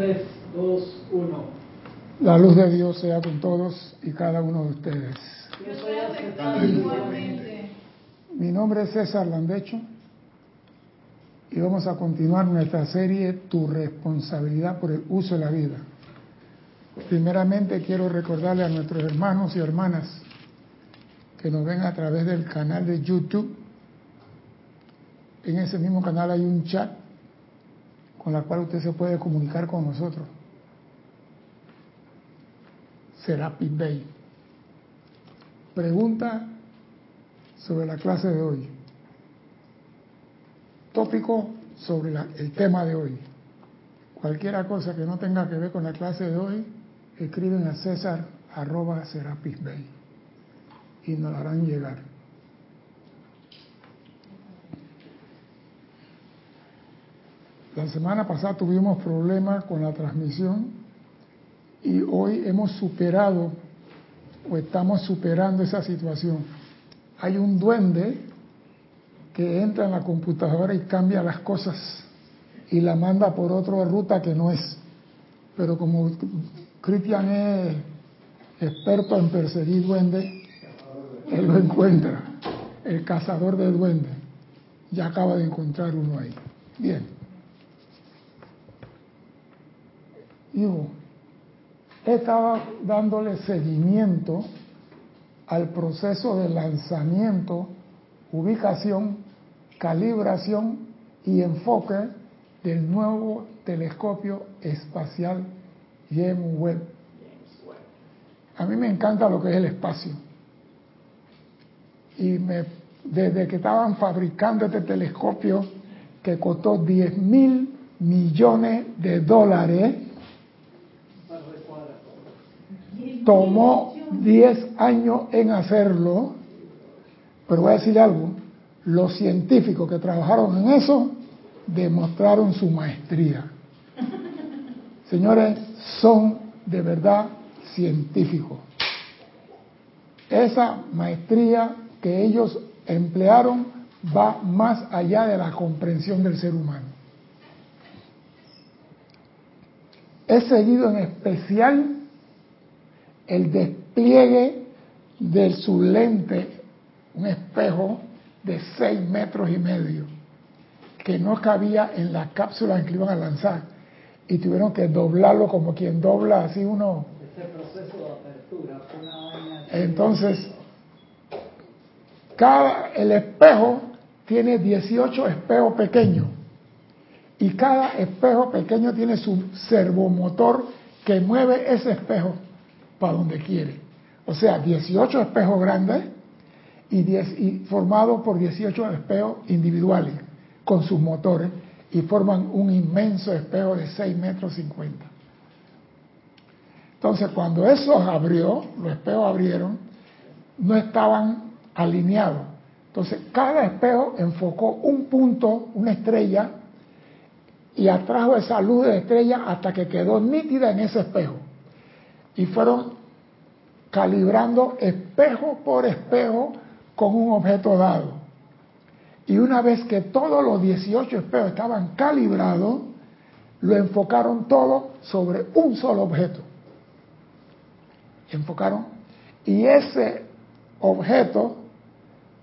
3, 2, 1. La luz de Dios sea con todos y cada uno de ustedes. Yo estoy aceptando igualmente. Mi nombre es César Landecho y vamos a continuar nuestra serie Tu responsabilidad por el uso de la vida. Primeramente quiero recordarle a nuestros hermanos y hermanas que nos ven a través del canal de YouTube. En ese mismo canal hay un chat con la cual usted se puede comunicar con nosotros. Serapis Bay. Pregunta sobre la clase de hoy. Tópico sobre el tema de hoy. Cualquiera cosa que no tenga que ver con la clase de hoy, escriben a César arroba Serapis Bay y nos la harán llegar. La semana pasada tuvimos problemas con la transmisión y hoy hemos superado o estamos superando esa situación. Hay un duende que entra en la computadora y cambia las cosas y la manda por otra ruta que no es. Pero como Cristian es experto en perseguir duendes, él lo encuentra, el cazador de duendes. Ya acaba de encontrar uno ahí. Bien. Hijo, estaba dándole seguimiento al proceso de lanzamiento, ubicación, calibración y enfoque del nuevo telescopio espacial James Webb. A mí me encanta lo que es el espacio. Y me, desde que estaban fabricando este telescopio, que costó 10 mil millones de dólares, tomó 10 años en hacerlo, pero voy a decir algo, los científicos que trabajaron en eso demostraron su maestría. Señores, son de verdad científicos. Esa maestría que ellos emplearon va más allá de la comprensión del ser humano. He seguido en especial el despliegue de su lente, un espejo de 6 metros y medio, que no cabía en la cápsula en que iban a lanzar y tuvieron que doblarlo como quien dobla así uno. Ese proceso de apertura fue una vaina. Entonces, cada, el espejo tiene 18 espejos pequeños y cada espejo pequeño tiene su servomotor que mueve ese espejo para donde quiere. O sea, 18 espejos grandes y, 10, y formados por 18 espejos individuales con sus motores y forman un inmenso espejo de 6 metros 50. Entonces, cuando eso abrió, los espejos abrieron, no estaban alineados. Entonces, cada espejo enfocó un punto, una estrella, y atrajo esa luz de estrella hasta que quedó nítida en ese espejo. Y fueron calibrando espejo por espejo con un objeto dado. Y una vez que todos los 18 espejos estaban calibrados, lo enfocaron todo sobre un solo objeto. Enfocaron. Y ese objeto,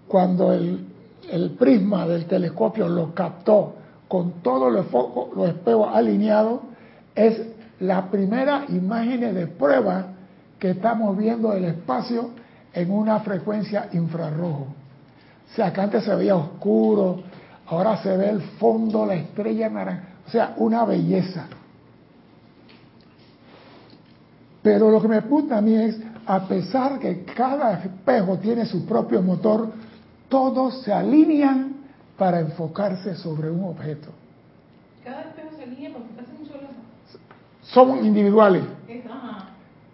cuando el, el prisma del telescopio lo captó con todos los, los espejos alineados, es la primera imagen de prueba que estamos viendo el espacio en una frecuencia infrarrojo. O sea, que antes se veía oscuro, ahora se ve el fondo, la estrella naranja, o sea, una belleza. Pero lo que me puta a mí es, a pesar que cada espejo tiene su propio motor, todos se alinean para enfocarse sobre un objeto. Cada espejo se alinea Son individuales.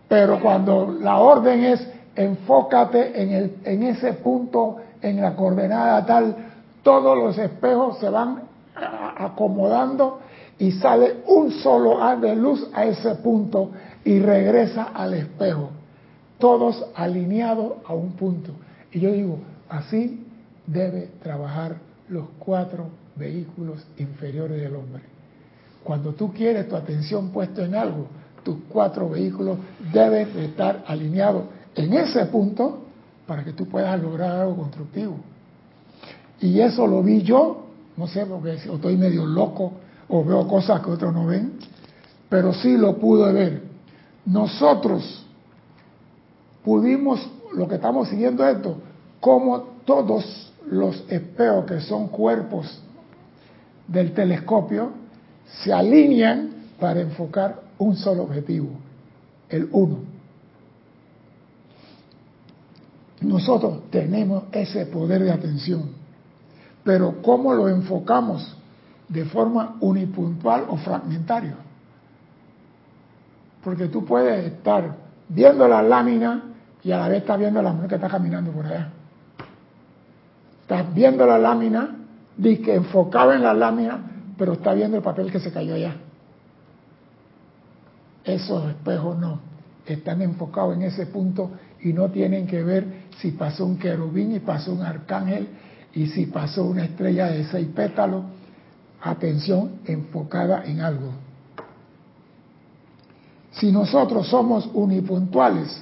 Pero cuando la orden es enfócate en, el, en ese punto, en la coordenada tal, todos los espejos se van acomodando y sale un solo haz de luz a ese punto y regresa al espejo, todos alineados a un punto. Y yo digo, así debe trabajar los cuatro vehículos inferiores del hombre. Cuando tú quieres tu atención puesta en algo, tus cuatro vehículos deben estar alineados en ese punto para que tú puedas lograr algo constructivo. Y eso lo vi yo, no sé, porque estoy medio loco o veo cosas que otros no ven, pero sí lo pude ver. Nosotros pudimos, lo que estamos siguiendo esto, como todos los espejos que son cuerpos del telescopio se alinean para enfocar un solo objetivo, el uno. Nosotros tenemos ese poder de atención, pero ¿cómo lo enfocamos? De forma unipuntual o fragmentario. Porque tú puedes estar viendo la lámina y a la vez estás viendo la mujer que está caminando por allá. Estás viendo la lámina, di que enfocaba en la lámina, pero está viendo el papel que se cayó allá. Esos espejos no, están enfocados en ese punto y no tienen que ver si pasó un querubín y pasó un arcángel y si pasó una estrella de seis pétalos. Atención enfocada en algo. Si nosotros somos unipuntuales,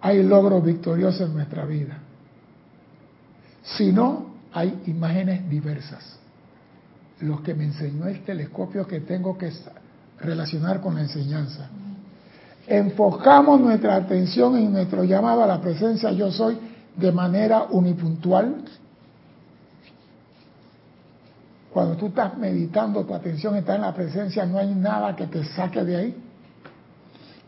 hay logros victoriosos en nuestra vida. Si no, hay imágenes diversas. Los que me enseñó el telescopio que tengo que relacionar con la enseñanza. Enfocamos nuestra atención en nuestro llamado a la presencia yo soy de manera unipuntual. Cuando tú estás meditando, tu atención está en la presencia, no hay nada que te saque de ahí.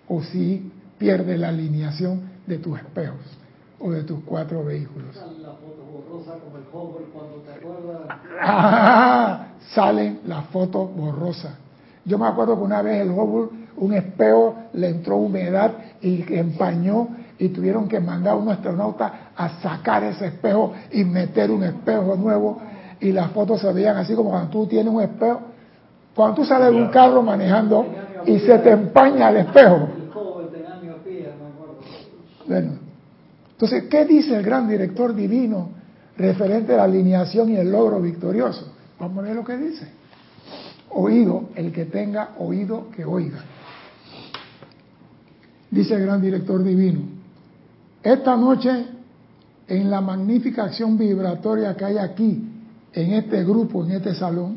O si pierde la alineación de tus espejos o de tus cuatro vehículos. La foto borrosa como el Hubble cuando te acuerdas. Ah, salen las fotos borrosas. Yo me acuerdo que una vez el Hubble, un espejo, le entró humedad y empañó y tuvieron que mandar a un astronauta a sacar ese espejo y meter un espejo nuevo y las fotos se veían así como cuando tú tienes un espejo. Cuando tú sales de un carro manejando y se te empaña el espejo. Bueno, entonces, ¿qué dice el gran director divino referente a la alineación y el logro victorioso? Vamos a ver lo que dice. Oído, el que tenga oído que oiga. Dice el gran director divino, esta noche en la magnífica acción vibratoria que hay aquí, en este grupo, en este salón,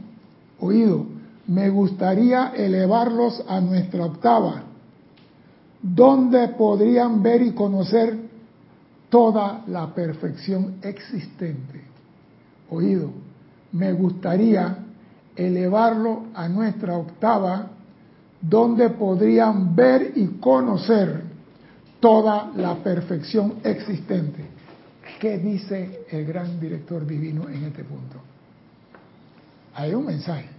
oído, me gustaría elevarlos a nuestra octava, donde podrían ver y conocer toda la perfección existente. Oído, me gustaría elevarlo a nuestra octava, donde podrían ver y conocer toda la perfección existente. ¿Qué dice el gran director divino en este punto? Hay un mensaje.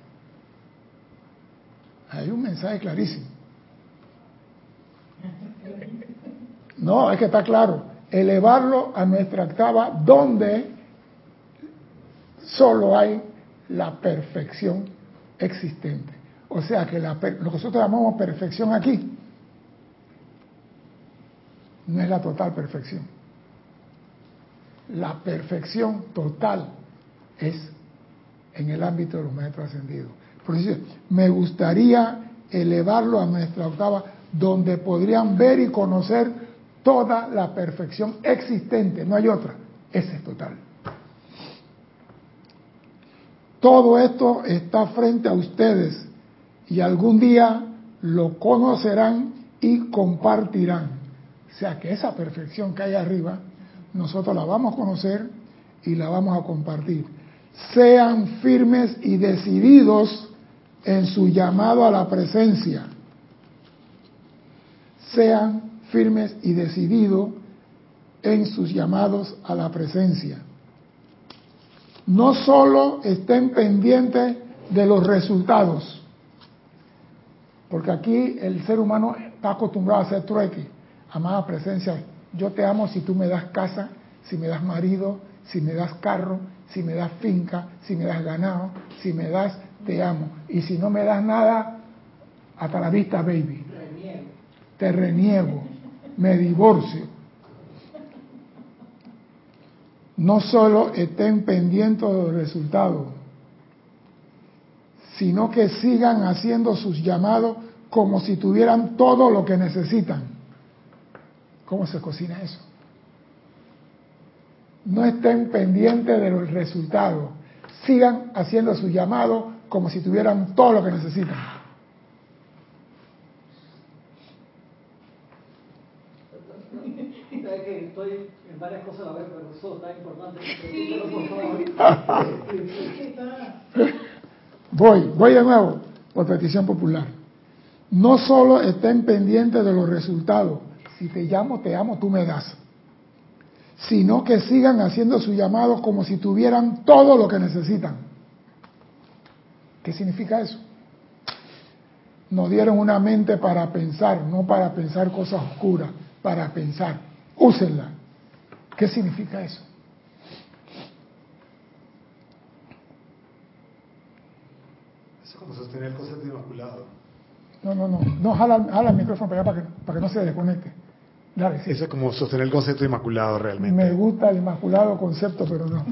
Hay un mensaje clarísimo. No, es que está claro. Elevarlo a nuestra octava, donde solo hay la perfección existente. O sea que la, lo que nosotros llamamos perfección aquí no es la total perfección. La perfección total es en el ámbito de los maestros ascendidos. Por eso me gustaría elevarlo a nuestra octava, donde podrían ver y conocer toda la perfección existente, no hay otra, ese es total. Todo esto está frente a ustedes y algún día lo conocerán y compartirán. O sea que esa perfección que hay arriba, nosotros la vamos a conocer y la vamos a compartir. Sean firmes y decididos en su llamado a la presencia. Sean firmes y decididos en sus llamados a la presencia no solo estén pendientes de los resultados, porque aquí el ser humano está acostumbrado a hacer trueque, amada presencia, yo te amo si tú me das casa, si me das marido, si me das carro, si me das finca, si me das ganado, si me das, te amo. Y si no me das nada, hasta la vista, baby. Te reniego, me divorcio. no solo estén pendientes de los resultados, sino que sigan haciendo sus llamados como si tuvieran todo lo que necesitan. ¿Cómo se cocina eso? No estén pendientes de los resultados. Sigan haciendo su llamado como si tuvieran todo lo que necesitan. que estoy en varias cosas Voy, voy de nuevo, por petición popular. No solo estén pendientes de los resultados, si te llamo, te amo, tú me das, sino que sigan haciendo su llamado como si tuvieran todo lo que necesitan. ¿Qué significa eso? Nos dieron una mente para pensar, no para pensar cosas oscuras, para pensar. Úsenla. ¿Qué significa eso? Eso es como sostener el concepto inmaculado. No, no, no. No, jala, jala el micrófono para allá para que, para que no se desconecte. Dale, sí. Eso es como sostener el concepto inmaculado realmente. Me gusta el inmaculado concepto, pero no.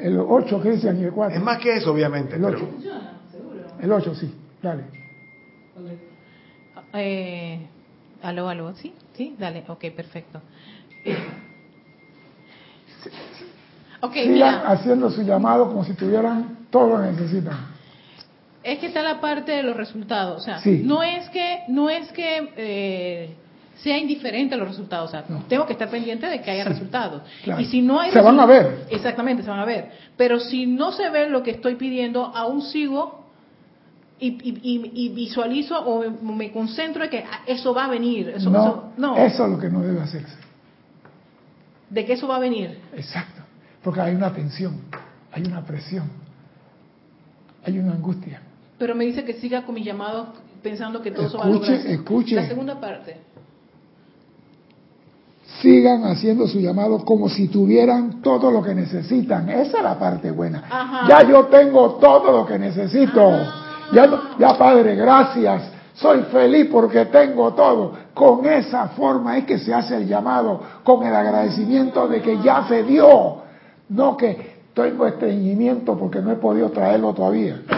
El 8, Cristian, y el 4. Es más que eso, obviamente. El pero- ocho. Funciona, seguro. El 8, sí. Dale. Eh, aló, aló, ¿sí? ¿Sí? Dale, ok, perfecto. Ok, Sigan mira, haciendo su llamado como si tuvieran todo lo que necesitan. es que está la parte de los resultados, o sea, Sí. no es que, no es que eh, sea indiferente a los resultados, o sea, No. tengo que estar pendiente de que haya Sí, resultados. claro. Y si no hay Se van a ver. Exactamente, se van a ver. Pero si no se ve lo que estoy pidiendo, aún sigo y, y- visualizo o me, concentro en que eso va a venir. Eso, no, eso- no, eso es lo que no debe hacerse. de que eso va a venir. Exacto. Porque hay una tensión, hay una presión, hay una angustia. Pero me dice que siga con mi llamado pensando que todo eso va a Escuche, lograrse. escuche. La segunda parte. Sigan haciendo su llamado como si tuvieran todo lo que necesitan. Esa es la parte buena. Ajá. Ya yo tengo todo lo que necesito. Ah. Ya, Padre, gracias. Soy feliz porque tengo todo. Con esa forma es que se hace el llamado, con el agradecimiento de que ya se dio. No que tengo estreñimiento porque no he podido traerlo todavía.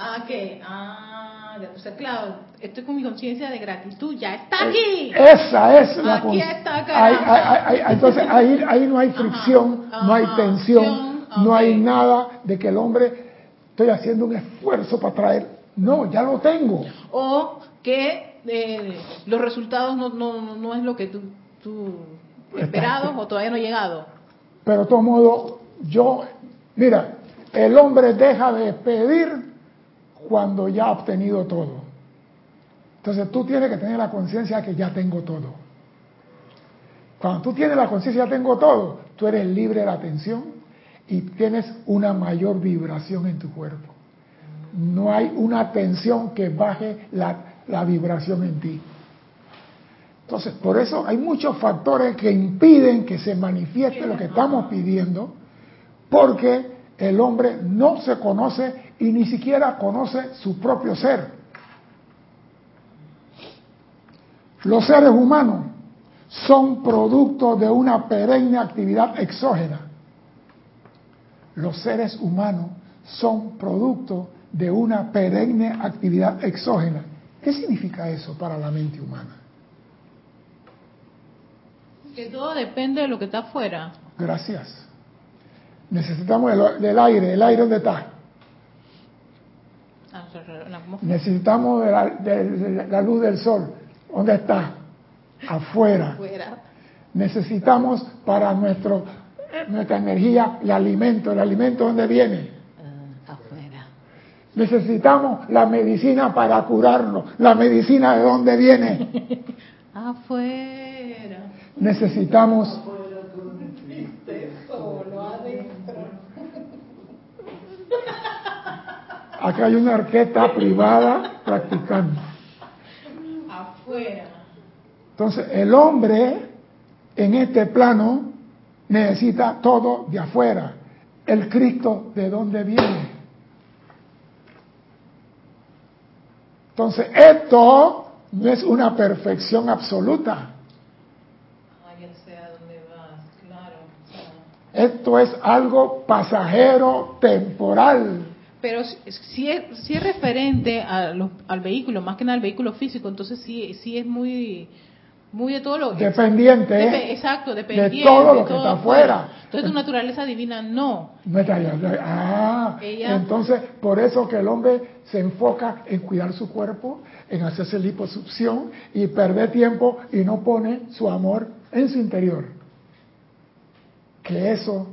Ah, que, ah, o sea, claro, estoy con mi conciencia de gratitud, ya está aquí. Esa es la Aquí está, Ahí- ahí- Entonces ahí, ahí no hay fricción, Ajá, no hay tensión, no hay nada de que el hombre estoy haciendo un esfuerzo para traer. No, ya lo tengo. O que eh, los resultados no, no, no- es lo que tú, tú esperado o todavía no ha llegado. Pero de todo modo, yo, mira, el hombre deja de pedir cuando ya ha obtenido todo. Entonces tú tienes que tener la conciencia que ya tengo todo. Cuando tú tienes la conciencia ya tengo todo, tú eres libre de la tensión y tienes una mayor vibración en tu cuerpo. No hay una tensión que baje la, la vibración en ti. Entonces, por eso hay muchos factores que impiden que se manifieste lo que estamos pidiendo, porque el hombre no se conoce y ni siquiera conoce su propio ser. Los seres humanos son producto de una perenne actividad exógena. Los seres humanos son producto de una perenne actividad exógena. ¿Qué significa eso para la mente humana? Que todo depende de lo que está afuera. Gracias. Necesitamos el- del aire. ¿El aire dónde está? Ah. Necesitamos de la, de- de la luz del sol. ¿Dónde está? Afuera. Afuera. Necesitamos para nuestro, nuestra energía el alimento. ¿El alimento dónde viene? Ah, afuera. Necesitamos la medicina para curarnos. ¿La medicina de dónde viene? Afuera. Necesitamos. Acá hay una orquesta privada practicando. Afuera. Entonces, el hombre en este plano necesita todo de afuera. El Cristo, ¿de dónde viene? Entonces, esto no es una perfección absoluta. Ah. Esto es algo pasajero, temporal. Pero si- si es, si es referente a los- al vehículo, más que nada al vehículo físico, entonces sí, sí es muy, muy de todo lo Dependiente Depe- ¿eh? exacto, dependiente. de todo lo que está afuera. Entonces tu naturaleza divina no. Ah, Ella- entonces por eso que el hombre se enfoca en cuidar su cuerpo, en hacerse liposucción y perder tiempo y no pone su amor en su interior. Que eso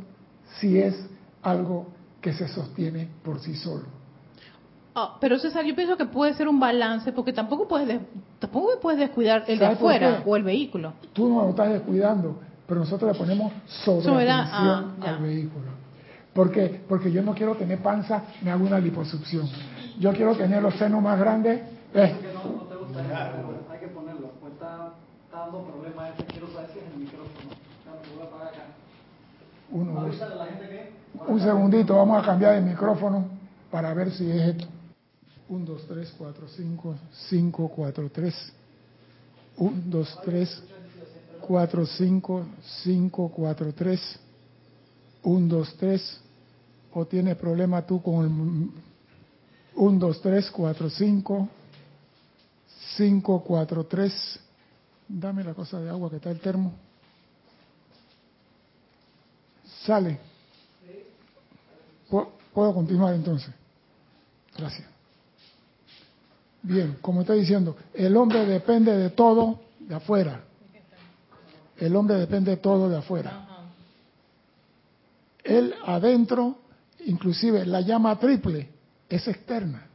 sí es algo que se sostiene por sí solo. Ah, pero César, yo pienso que puede ser un balance, porque tampoco puedes, des- tampoco puedes descuidar el de ¿Sabe por afuera o el vehículo. Tú no lo estás descuidando, pero nosotros le ponemos sobre Sobre- atención ah, ya. al vehículo. ¿Por qué? Porque yo no quiero tener panza, me hago una liposucción. Yo quiero tener los senos más grandes. eh, que no, no te gusta hay que ponerlo. Pues está, está dando problemas este. Quiero saber si es el micrófono. Claro, lo voy a apagar acá. uno, dos. Avísale a la gente que. Un segundito, vamos a cambiar de micrófono para ver si es esto. 1, 2, 3, 4, 5, 5, 4, 3. 1, 2, 3, 4, 5, 5, 4, 3. 1, 2, 3. ¿O tienes problema tú con el 1, 2, 3, 4, 5, 5, 4, 3? Dame la cosa de agua que está el termo. Sale. ¿Puedo- ¿Puedo continuar entonces? Gracias. Bien, como estoy diciendo, el hombre depende de todo de afuera. El hombre depende de todo de afuera. Él adentro, inclusive la llama triple, es externa.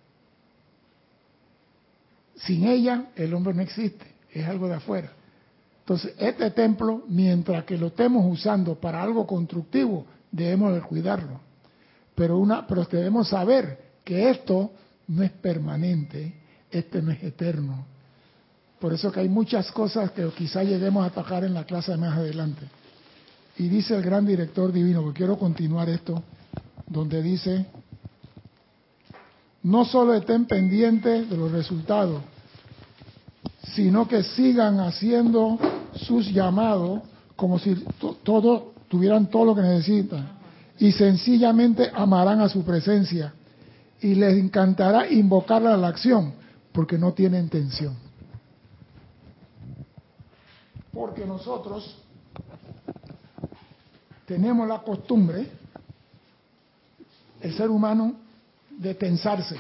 Sin ella, el hombre no existe, es algo de afuera. Entonces, este templo, mientras que lo estemos usando para algo constructivo, debemos de cuidarlo. Pero, una, pero debemos saber que esto no es permanente, este no es eterno. Por eso que hay muchas cosas que quizá lleguemos a tocar en la clase más adelante. Y dice el gran director divino, que quiero continuar esto, donde dice, no solo estén pendientes de los resultados, sino que sigan haciendo sus llamados como si to- todo tuvieran todo lo que necesitan y sencillamente amarán a su presencia y les encantará invocarla a la acción porque no tienen tensión. Porque nosotros tenemos la costumbre, el ser humano, de tensarse.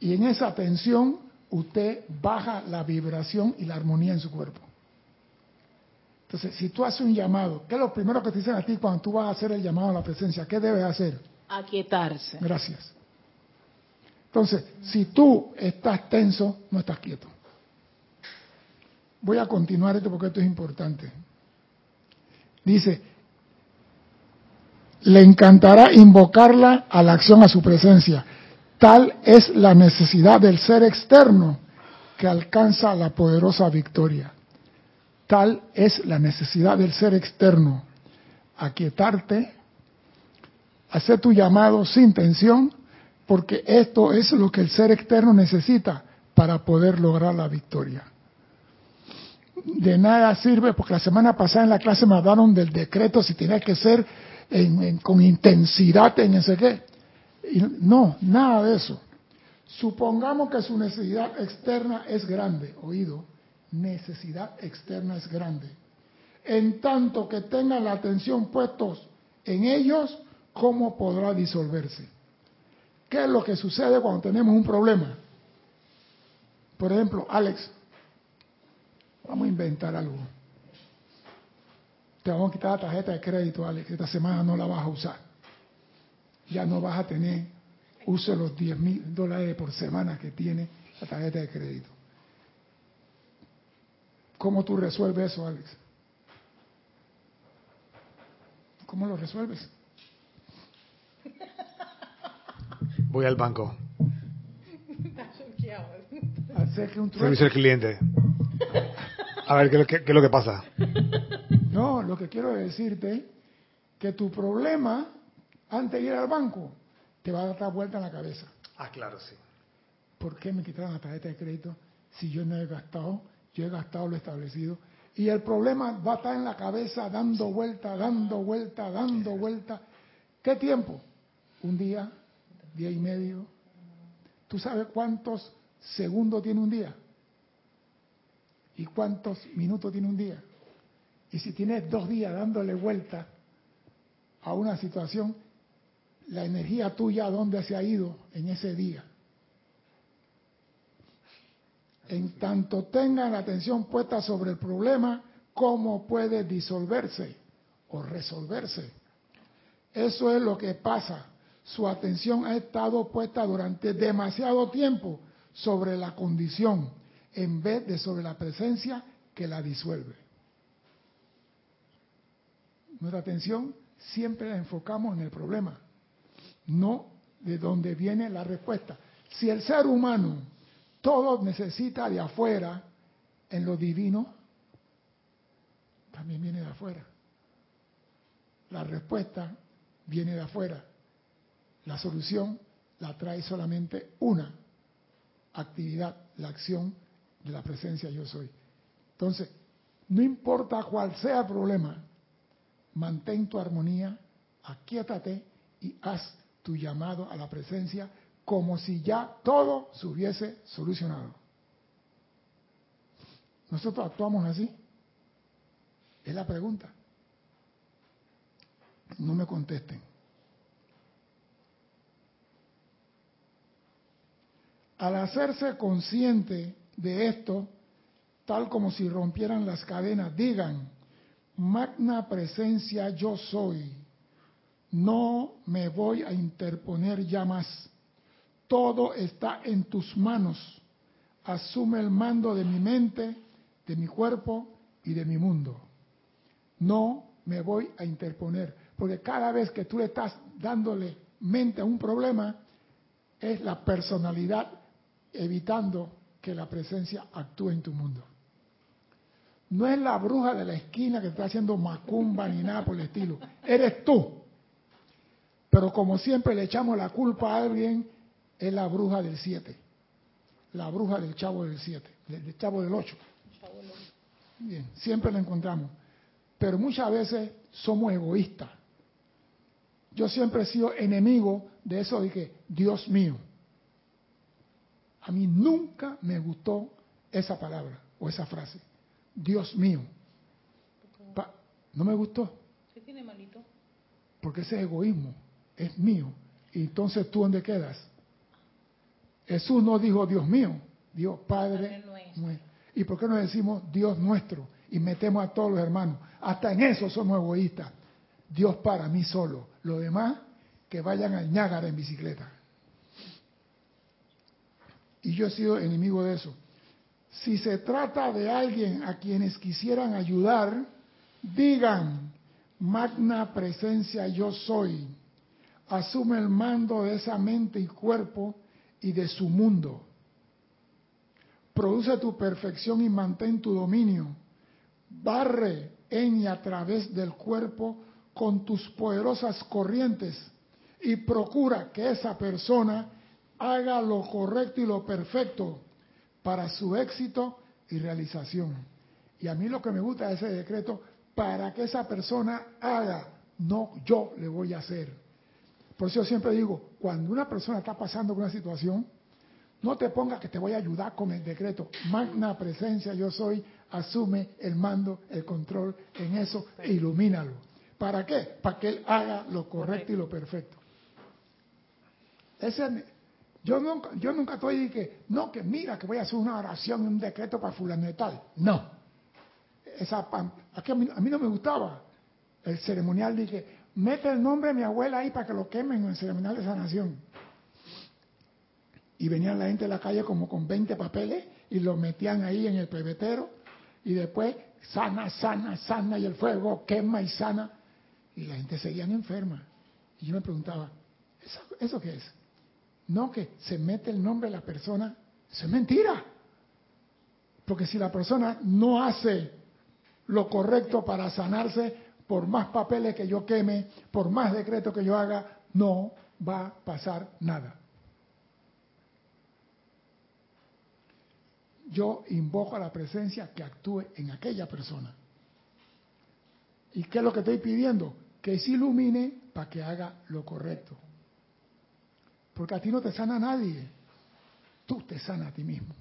Y en esa tensión usted baja la vibración y la armonía en su cuerpo. Entonces, si tú haces un llamado, ¿qué es lo primero que te dicen a ti cuando tú vas a hacer el llamado a la presencia? ¿Qué debes hacer? Aquietarse. Gracias. Entonces, si tú estás tenso, no estás quieto. Voy a continuar esto porque esto es importante. Dice, le encantará invocarla a la acción a su presencia. Tal es la necesidad del ser externo que alcanza la poderosa victoria. Tal es la necesidad del ser externo. Aquietarte, hacer tu llamado sin tensión, porque esto es lo que el ser externo necesita para poder lograr la victoria. De nada sirve, porque la semana pasada en la clase me hablaron del decreto si tenía que ser con intensidad en ese qué. No, nada de eso. Supongamos que su necesidad externa es grande, oído, necesidad externa es grande. En tanto que tengan la atención puestos en ellos, ¿cómo podrá disolverse? ¿Qué es lo que sucede cuando tenemos un problema? Por ejemplo, Alex, vamos a inventar algo. Te vamos a quitar la tarjeta de crédito, Alex. Esta semana no la vas a usar. Ya no vas a tener uso de los 10 mil dólares por semana que tiene la tarjeta de crédito. ¿Cómo tú resuelves eso, Alex? ¿Cómo lo resuelves? Voy al banco. Un Servicio al cliente. A ver, ¿qué, es lo que- qué es lo que pasa? No, lo que quiero decirte que tu problema antes de ir al banco te va a dar vuelta en la cabeza. Ah, claro, sí. ¿Por qué me quitaron la tarjeta de crédito si yo no he gastado? Yo he gastado lo establecido Y el problema va a estar en la cabeza dando vuelta, dando vuelta, dando vuelta. ¿Qué tiempo? Un día, día y medio. ¿Tú sabes cuántos segundos tiene un día? ¿Y cuántos minutos tiene un día? Y si tienes dos días dándole vuelta a una situación, la energía tuya, ¿dónde se ha ido en ese día? En tanto tengan la atención puesta sobre el problema, ¿cómo puede disolverse o resolverse? Eso es lo que pasa. Su atención ha estado puesta durante demasiado tiempo sobre la condición en vez de sobre la presencia que la disuelve. Nuestra atención siempre la enfocamos en el problema, no de dónde viene la respuesta. Si el ser humano todo necesita de afuera, en lo divino también viene de afuera. La respuesta viene de afuera. La solución la trae solamente una actividad, la acción de la presencia yo soy. Entonces, no importa cuál sea el problema, mantén tu armonía, aquíétate y haz tu llamado a la presencia como si ya todo se hubiese solucionado. ¿Nosotros actuamos así? Es la pregunta. No me contesten. Al hacerse consciente de esto, tal como si rompieran las cadenas, digan, magna presencia yo soy, no me voy a interponer ya más, todo está en tus manos, asume el mando de mi mente, de mi cuerpo y de mi mundo. No me voy a interponer, porque cada vez que tú le estás dándole mente a un problema, es la personalidad evitando que la presencia actúe en tu mundo. No es la bruja de la esquina que está haciendo macumba ni nada por el estilo. Eres tú. Pero como siempre le echamos la culpa a alguien, es la bruja del 7. La bruja del chavo del 7, del chavo del 8. Bien, siempre la encontramos. Pero muchas veces somos egoístas. Yo siempre he sido enemigo de eso de que, Dios mío, a mí nunca me gustó esa palabra o esa frase. Dios mío. no me gustó. ¿Qué tiene malito? Porque ese egoísmo es mío. Y entonces tú dónde quedas? Jesús no dijo Dios mío, Dios Padre, nuestro. ¿Y por qué no decimos Dios nuestro? Y metemos a todos los hermanos. Hasta en eso somos egoístas. Dios para mí solo. Lo demás, que vayan al Ñágara en bicicleta. Y yo he sido enemigo de eso. Si se trata de alguien a quienes quisieran ayudar, digan, magna presencia yo soy. Asume el mando de esa mente y cuerpo y de su mundo. Produce tu perfección y mantén tu dominio. Barre en y a través del cuerpo con tus poderosas corrientes y procura que esa persona haga lo correcto y lo perfecto para su éxito y realización. Y a mí lo que me gusta de ese decreto, para que esa persona haga, no yo le voy a hacer. Por eso yo siempre digo, cuando una persona está pasando por una situación, no te pongas que te voy a ayudar con el decreto. Magna presencia yo soy, asume el mando, el control en eso e ilumínalo. ¿Para qué? Para que él haga lo correcto y lo perfecto. Ese, yo nunca, yo nunca estoy que, no, que mira que voy a hacer una oración y un decreto para fulano de tal. No. Esa, aquí a mí, a mí no me gustaba. El ceremonial dije, mete el nombre de mi abuela ahí para que lo quemen en el ceremonial de sanación. Y venían la gente de la calle como con 20 papeles y lo metían ahí en el pebetero y después sana, sana, sana y el fuego quema y sana. Y la gente seguía enferma. Y yo me preguntaba, ¿eso, ¿eso qué es? No que se mete el nombre de la persona, eso es mentira. Porque si la persona no hace lo correcto para sanarse, por más papeles que yo queme, por más decretos que yo haga, no va a pasar nada. yo invoco a la presencia que actúe en aquella persona. ¿Y qué es lo que estoy pidiendo? Que se ilumine para que haga lo correcto. Porque a ti no te sana nadie, tú te sanas a ti mismo.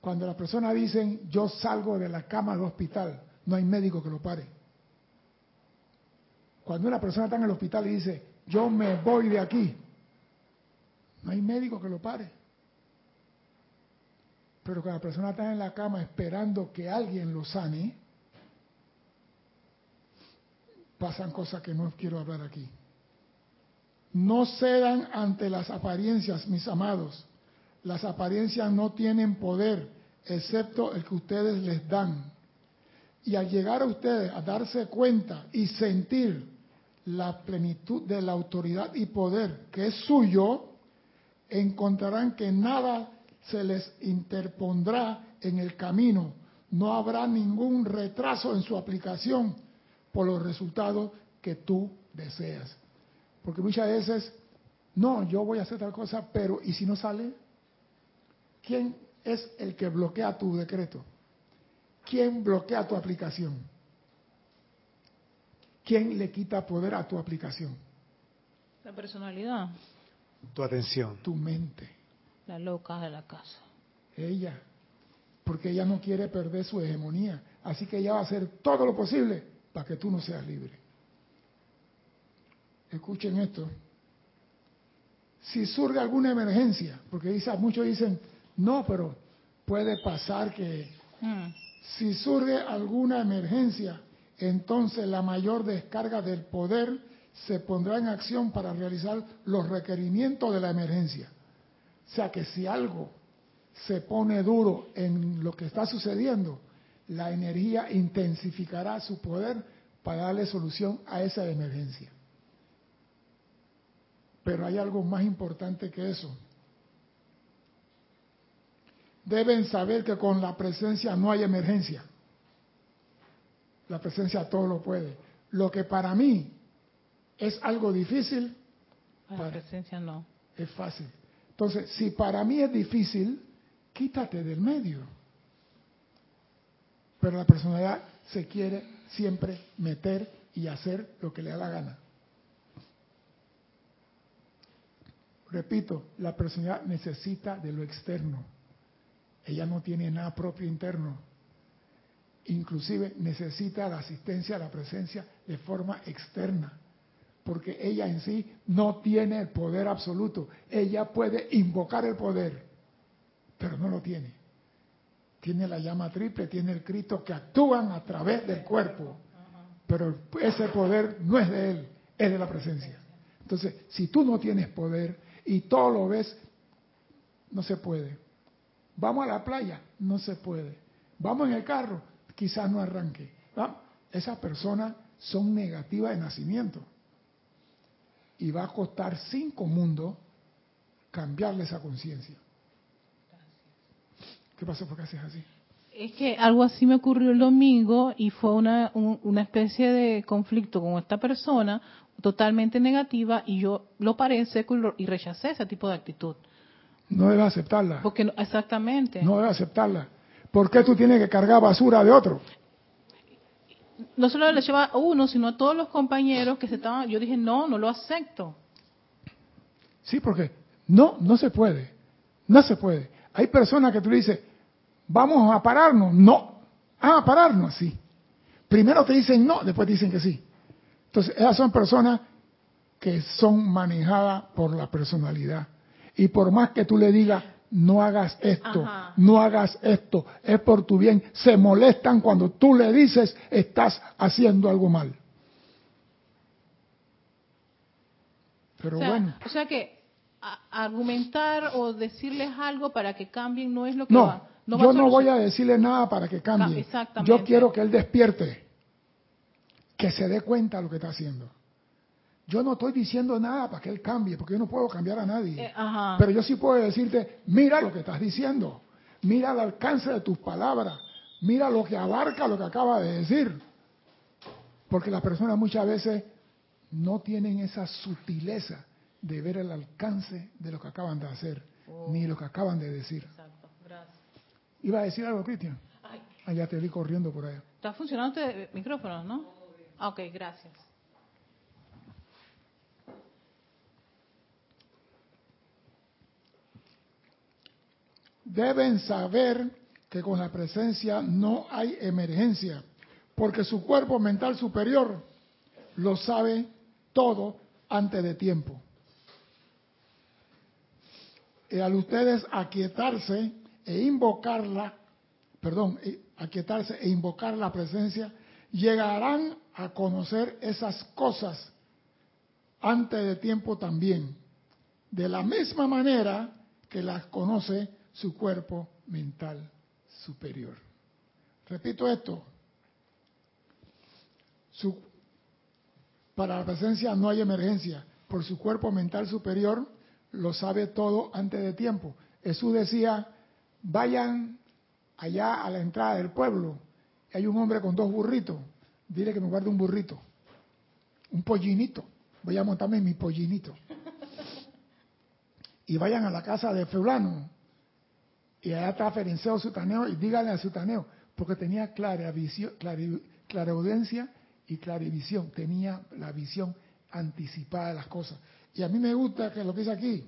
Cuando las personas dicen, yo salgo de la cama del hospital, no hay médico que lo pare. Cuando una persona está en el hospital y dice, yo me voy de aquí, no hay médico que lo pare. Pero cuando la persona está en la cama esperando que alguien lo sane, pasan cosas que no quiero hablar aquí. No cedan ante las apariencias, mis amados. Las apariencias no tienen poder, excepto el que ustedes les dan. Y al llegar a ustedes a darse cuenta y sentir la plenitud de la autoridad y poder que es suyo, encontrarán que nada se les interpondrá en el camino. No habrá ningún retraso en su aplicación por los resultados que tú deseas. Porque muchas veces, no, yo voy a hacer tal cosa, pero ¿y si no sale? ¿Quién es el que bloquea tu decreto? ¿Quién bloquea tu aplicación? ¿Quién le quita poder a tu aplicación? La personalidad. Tu atención. Tu mente. La loca de la casa. Ella. Porque ella no quiere perder su hegemonía. Así que ella va a hacer todo lo posible para que tú no seas libre. Escuchen esto. Si surge alguna emergencia, porque dice, muchos dicen, no, pero puede pasar que Mm. si surge alguna emergencia, entonces la mayor descarga del poder se pondrá en acción para realizar los requerimientos de la emergencia. O sea que si algo se pone duro en lo que está sucediendo, la energía intensificará su poder para darle solución a esa emergencia. Pero hay algo más importante que eso. Deben saber que con la presencia no hay emergencia. La presencia todo lo puede. Lo que para mí es algo difícil, La Para- presencia no. es fácil. Entonces, si para mí es difícil, quítate del medio. Pero la personalidad se quiere siempre meter y hacer lo que le da la gana. Repito, la personalidad necesita de lo externo. Ella no tiene nada propio interno. Inclusive necesita la asistencia, la presencia de forma externa. Porque ella en sí no tiene el poder absoluto. Ella puede invocar el poder, pero no lo tiene. Tiene la llama triple, tiene el Cristo que actúan a través del cuerpo. Pero ese poder no es de él, es de la presencia. Entonces, si tú no tienes poder y todo lo ves, no se puede. Vamos a la playa, no se puede. Vamos en el carro, quizás no arranque. ¿Va? Esas personas son negativas de nacimiento. Y va a costar cinco mundos cambiarle esa conciencia. ¿Qué pasó? ¿Por qué haces así? Es que algo así me ocurrió el domingo y fue una, un- una especie de conflicto con esta persona totalmente negativa y yo lo paré en seco y, lo- y rechacé ese tipo de actitud. No debes aceptarla. Porque no- exactamente. No debes aceptarla. ¿Por qué tú tienes que cargar basura de otro? No solo le lleva a uno, sino a todos los compañeros que se estaban. Yo dije, no, no lo acepto. Sí, porque no, no se puede. No se puede. Hay personas que tú le dices, vamos a pararnos. No. Ah, a pararnos, sí. Primero te dicen no, después te dicen que sí. Entonces, esas son personas que son manejadas por la personalidad. Y por más que tú le digas, no hagas esto, Ajá. no hagas esto, es por tu bien, se molestan cuando tú le dices, estás haciendo algo mal. Pero o, sea, bueno. o sea que argumentar o decirles algo para que cambien no es lo que No, va. va yo no voy a decirle nada para que cambie. Yo quiero que él despierte, que se dé cuenta de lo que está haciendo. Yo no estoy diciendo nada para que él cambie, porque yo no puedo cambiar a nadie. Eh. Pero yo sí puedo decirte, mira lo que estás diciendo, mira el alcance de tus palabras, mira lo que abarca lo que acaba de decir. Porque las personas muchas veces no tienen esa sutileza de ver el alcance de lo que acaban de hacer, Oh. ni lo que acaban de decir. Exacto, gracias. ¿Iba a decir algo, Cristian? Ah, ya te vi corriendo por allá. está funcionando el micrófono, ¿no? Ok, gracias. Deben saber que con la presencia no hay emergencia, porque su cuerpo mental superior lo sabe todo antes de tiempo. Y al ustedes aquietarse e invocarla, perdón, e- aquietarse e invocar la presencia, llegarán a conocer esas cosas antes de tiempo también, de la misma manera que las conoce su cuerpo mental superior. Repito esto, su- para la presencia no hay emergencia, por su cuerpo mental superior lo sabe todo antes de tiempo. Jesús decía, vayan allá a la entrada del pueblo, hay un hombre con dos burritos, dile que me guarde un burrito, un pollinito, voy a montarme mi pollinito. Y vayan a la casa de fulano, y allá está Ferenceo Sutaneo, y díganle a Sutaneo, porque tenía clara visión, clariaudiencia y clarivisión, tenía la visión anticipada de las cosas. Y a mí me gusta que lo que dice aquí,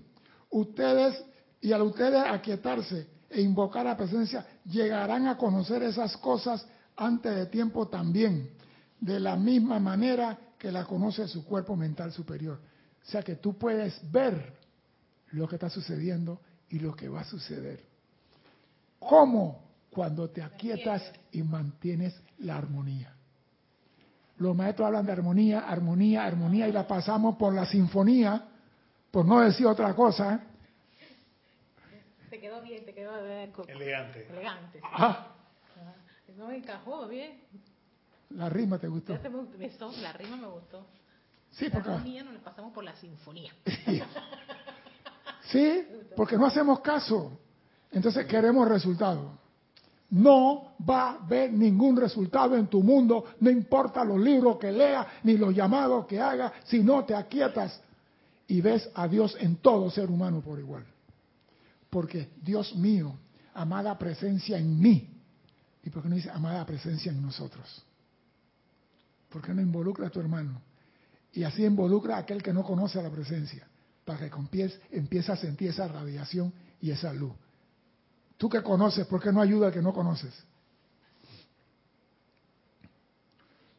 ustedes, y al ustedes aquietarse e invocar la presencia, llegarán a conocer esas cosas antes de tiempo también, de la misma manera que la conoce su cuerpo mental superior. O sea que tú puedes ver lo que está sucediendo y lo que va a suceder. ¿Cómo? Cuando te aquietas y mantienes la armonía. Los maestros hablan de armonía, armonía, armonía y la pasamos por la sinfonía, por no decir otra cosa. Te quedó bien, te quedó bien, co- Elegante. elegante. Ah, No me encajó bien. La rima te gustó. Me la rima me gustó. Sí, La porque, armonía nos la pasamos por la sinfonía. sí, porque no hacemos caso. Entonces queremos resultados. No va a haber ningún resultado en tu mundo, no importa los libros que leas ni los llamados que hagas, si no te aquietas y ves a Dios en todo ser humano por igual. Porque Dios mío, amada presencia en mí. ¿Y por qué no dice amada presencia en nosotros? ¿Por qué no involucra a tu hermano? Y así involucra a aquel que no conoce la presencia, para que empiece a sentir esa radiación y esa luz. Tú que conoces, ¿por qué no ayuda al que no conoces?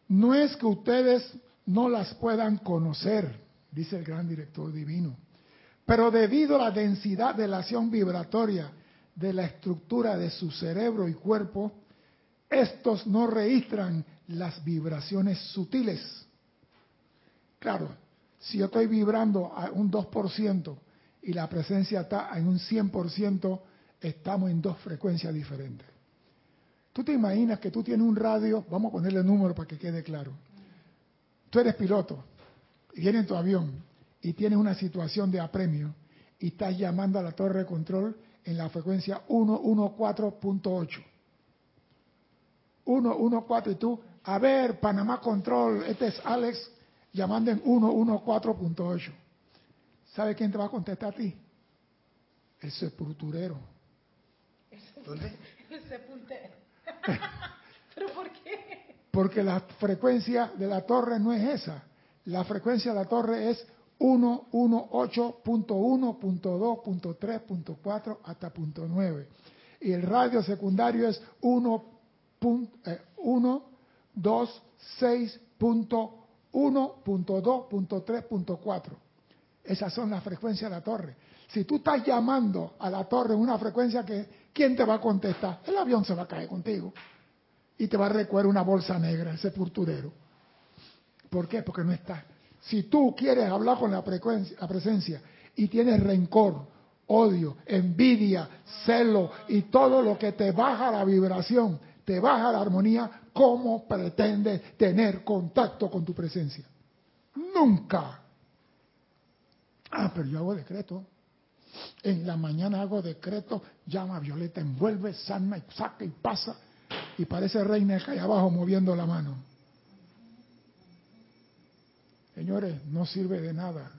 No es que ustedes no las puedan conocer, dice el gran director divino, pero debido a la densidad de la acción vibratoria de la estructura de su cerebro y cuerpo, estos no registran las vibraciones sutiles. Claro, si yo estoy vibrando a un 2% y la presencia está en un 100%, estamos en dos frecuencias diferentes. Tú te imaginas que tú tienes un radio, vamos a ponerle número para que quede claro. Tú eres piloto y vienes en tu avión y tienes una situación de apremio y estás llamando a la torre de control en la frecuencia 114.8. 114 y tú, a ver, Panamá Control, este es Alex llamando en 114.8. ¿Sabe quién te va a contestar a ti? El sepulturero. ¿Dónde? El sepultero. ¿Pero por qué? Porque la frecuencia de la torre no es esa. La frecuencia de la torre es 118.1.2.3.4 hasta punto 9. Y el radio secundario es 1.226.1.2.3.4. Esas son las frecuencias de la torre. Si tú estás llamando a la torre en una frecuencia que, ¿quién te va a contestar? El avión se va a caer contigo y te va a recoger una bolsa negra, el sepulturero. ¿Por qué? Porque no está. Si tú quieres hablar con la, la presencia y tienes rencor, odio, envidia, celo y todo lo que te baja la vibración, te baja la armonía, ¿cómo pretendes tener contacto con tu presencia? Nunca. Ah, pero yo hago decreto. En la mañana hago decreto, llama a Violeta, envuelve, sana y saca y pasa. Y parece reina que hay abajo moviendo la mano. Señores, no sirve de nada.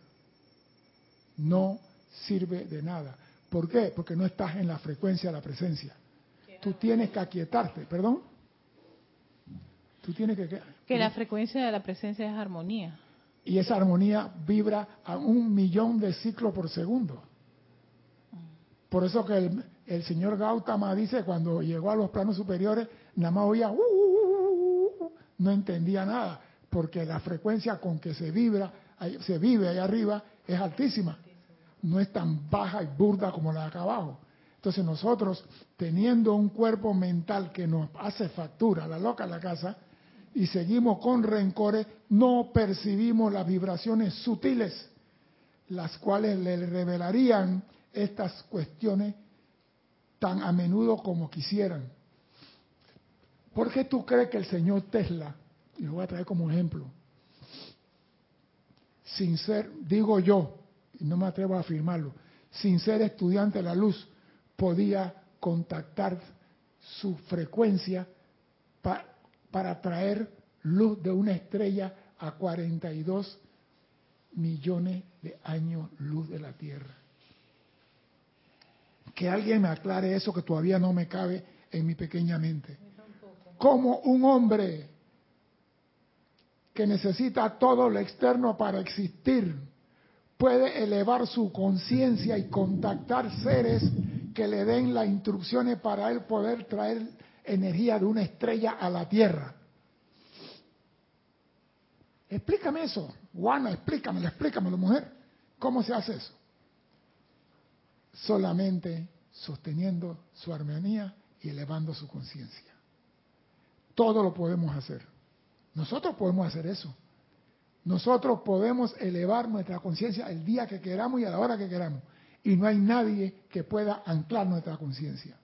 No sirve de nada. ¿Por qué? Porque no estás en la frecuencia de la presencia. tú tienes que aquietarte, perdón. Tú tienes que... Que la frecuencia de la presencia es armonía. Y esa armonía vibra a un millón de ciclos por segundo. Por eso que el, el señor Gautama dice cuando llegó a los planos superiores, nada más oía, uh, uh, uh, no entendía nada, porque la frecuencia con que se vibra, se vive ahí arriba, es altísima. No es tan baja y burda como la de acá abajo. Entonces nosotros, teniendo un cuerpo mental que nos hace factura, la loca en la casa, y seguimos con rencores, no percibimos las vibraciones sutiles, las cuales le revelarían estas cuestiones tan a menudo como quisieran. ¿Por qué tú crees que el señor Tesla, y lo voy a traer como ejemplo, sin ser, digo yo, y no me atrevo a afirmarlo, sin ser estudiante de la luz, podía contactar su frecuencia para traer luz de una estrella a 42 millones de años luz de la Tierra. Que alguien me aclare eso que todavía no me cabe en mi pequeña mente. Como un hombre que necesita todo lo externo para existir puede elevar su conciencia y contactar seres que le den las instrucciones para él poder traer energía de una estrella a la Tierra. Explícame eso, Juana, explícamelo, explícamelo, mujer. ¿Cómo se hace eso? Solamente sosteniendo su armonía y elevando su conciencia. Todo lo podemos hacer. Nosotros podemos hacer eso. Nosotros podemos elevar nuestra conciencia el día que queramos y a la hora que queramos. Y no hay nadie que pueda anclar nuestra conciencia.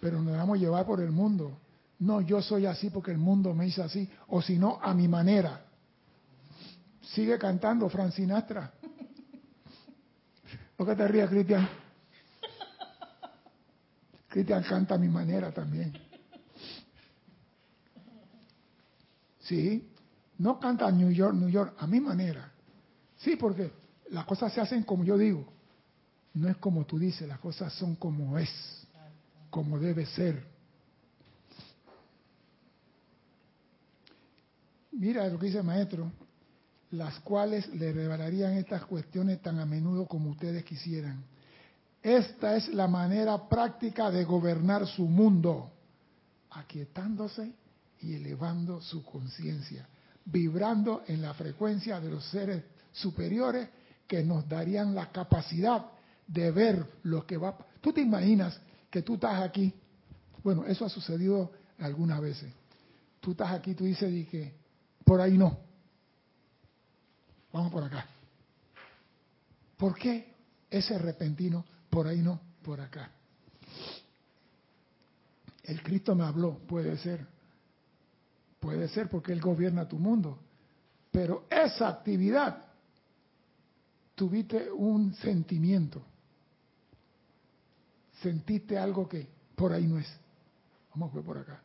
Pero nos dejamos llevar por el mundo. No, yo soy así porque el mundo me hizo así. O si no, a mi manera. Sigue cantando Francinastra. ¿Por qué te ríes, Cristian? Cristian canta a mi manera también. Sí, no canta New York, New York, a mi manera. Sí, porque las cosas se hacen como yo digo. No es como tú dices, las cosas son como es, como debe ser. Mira lo que dice el maestro, las cuales le revelarían estas cuestiones tan a menudo como ustedes quisieran. Esta es la manera práctica de gobernar su mundo, aquietándose y elevando su conciencia, vibrando en la frecuencia de los seres superiores que nos darían la capacidad de ver lo que va. Tú te imaginas que tú estás aquí, bueno, eso ha sucedido algunas veces. Tú estás aquí, tú dices, que por ahí no. Vamos por acá. ¿Por qué ese repentino por ahí no, por acá? El Cristo me habló, puede ser. Puede ser porque Él gobierna tu mundo. Pero esa actividad tuviste un sentimiento, sentiste algo que por ahí no es. Vamos a ver por acá.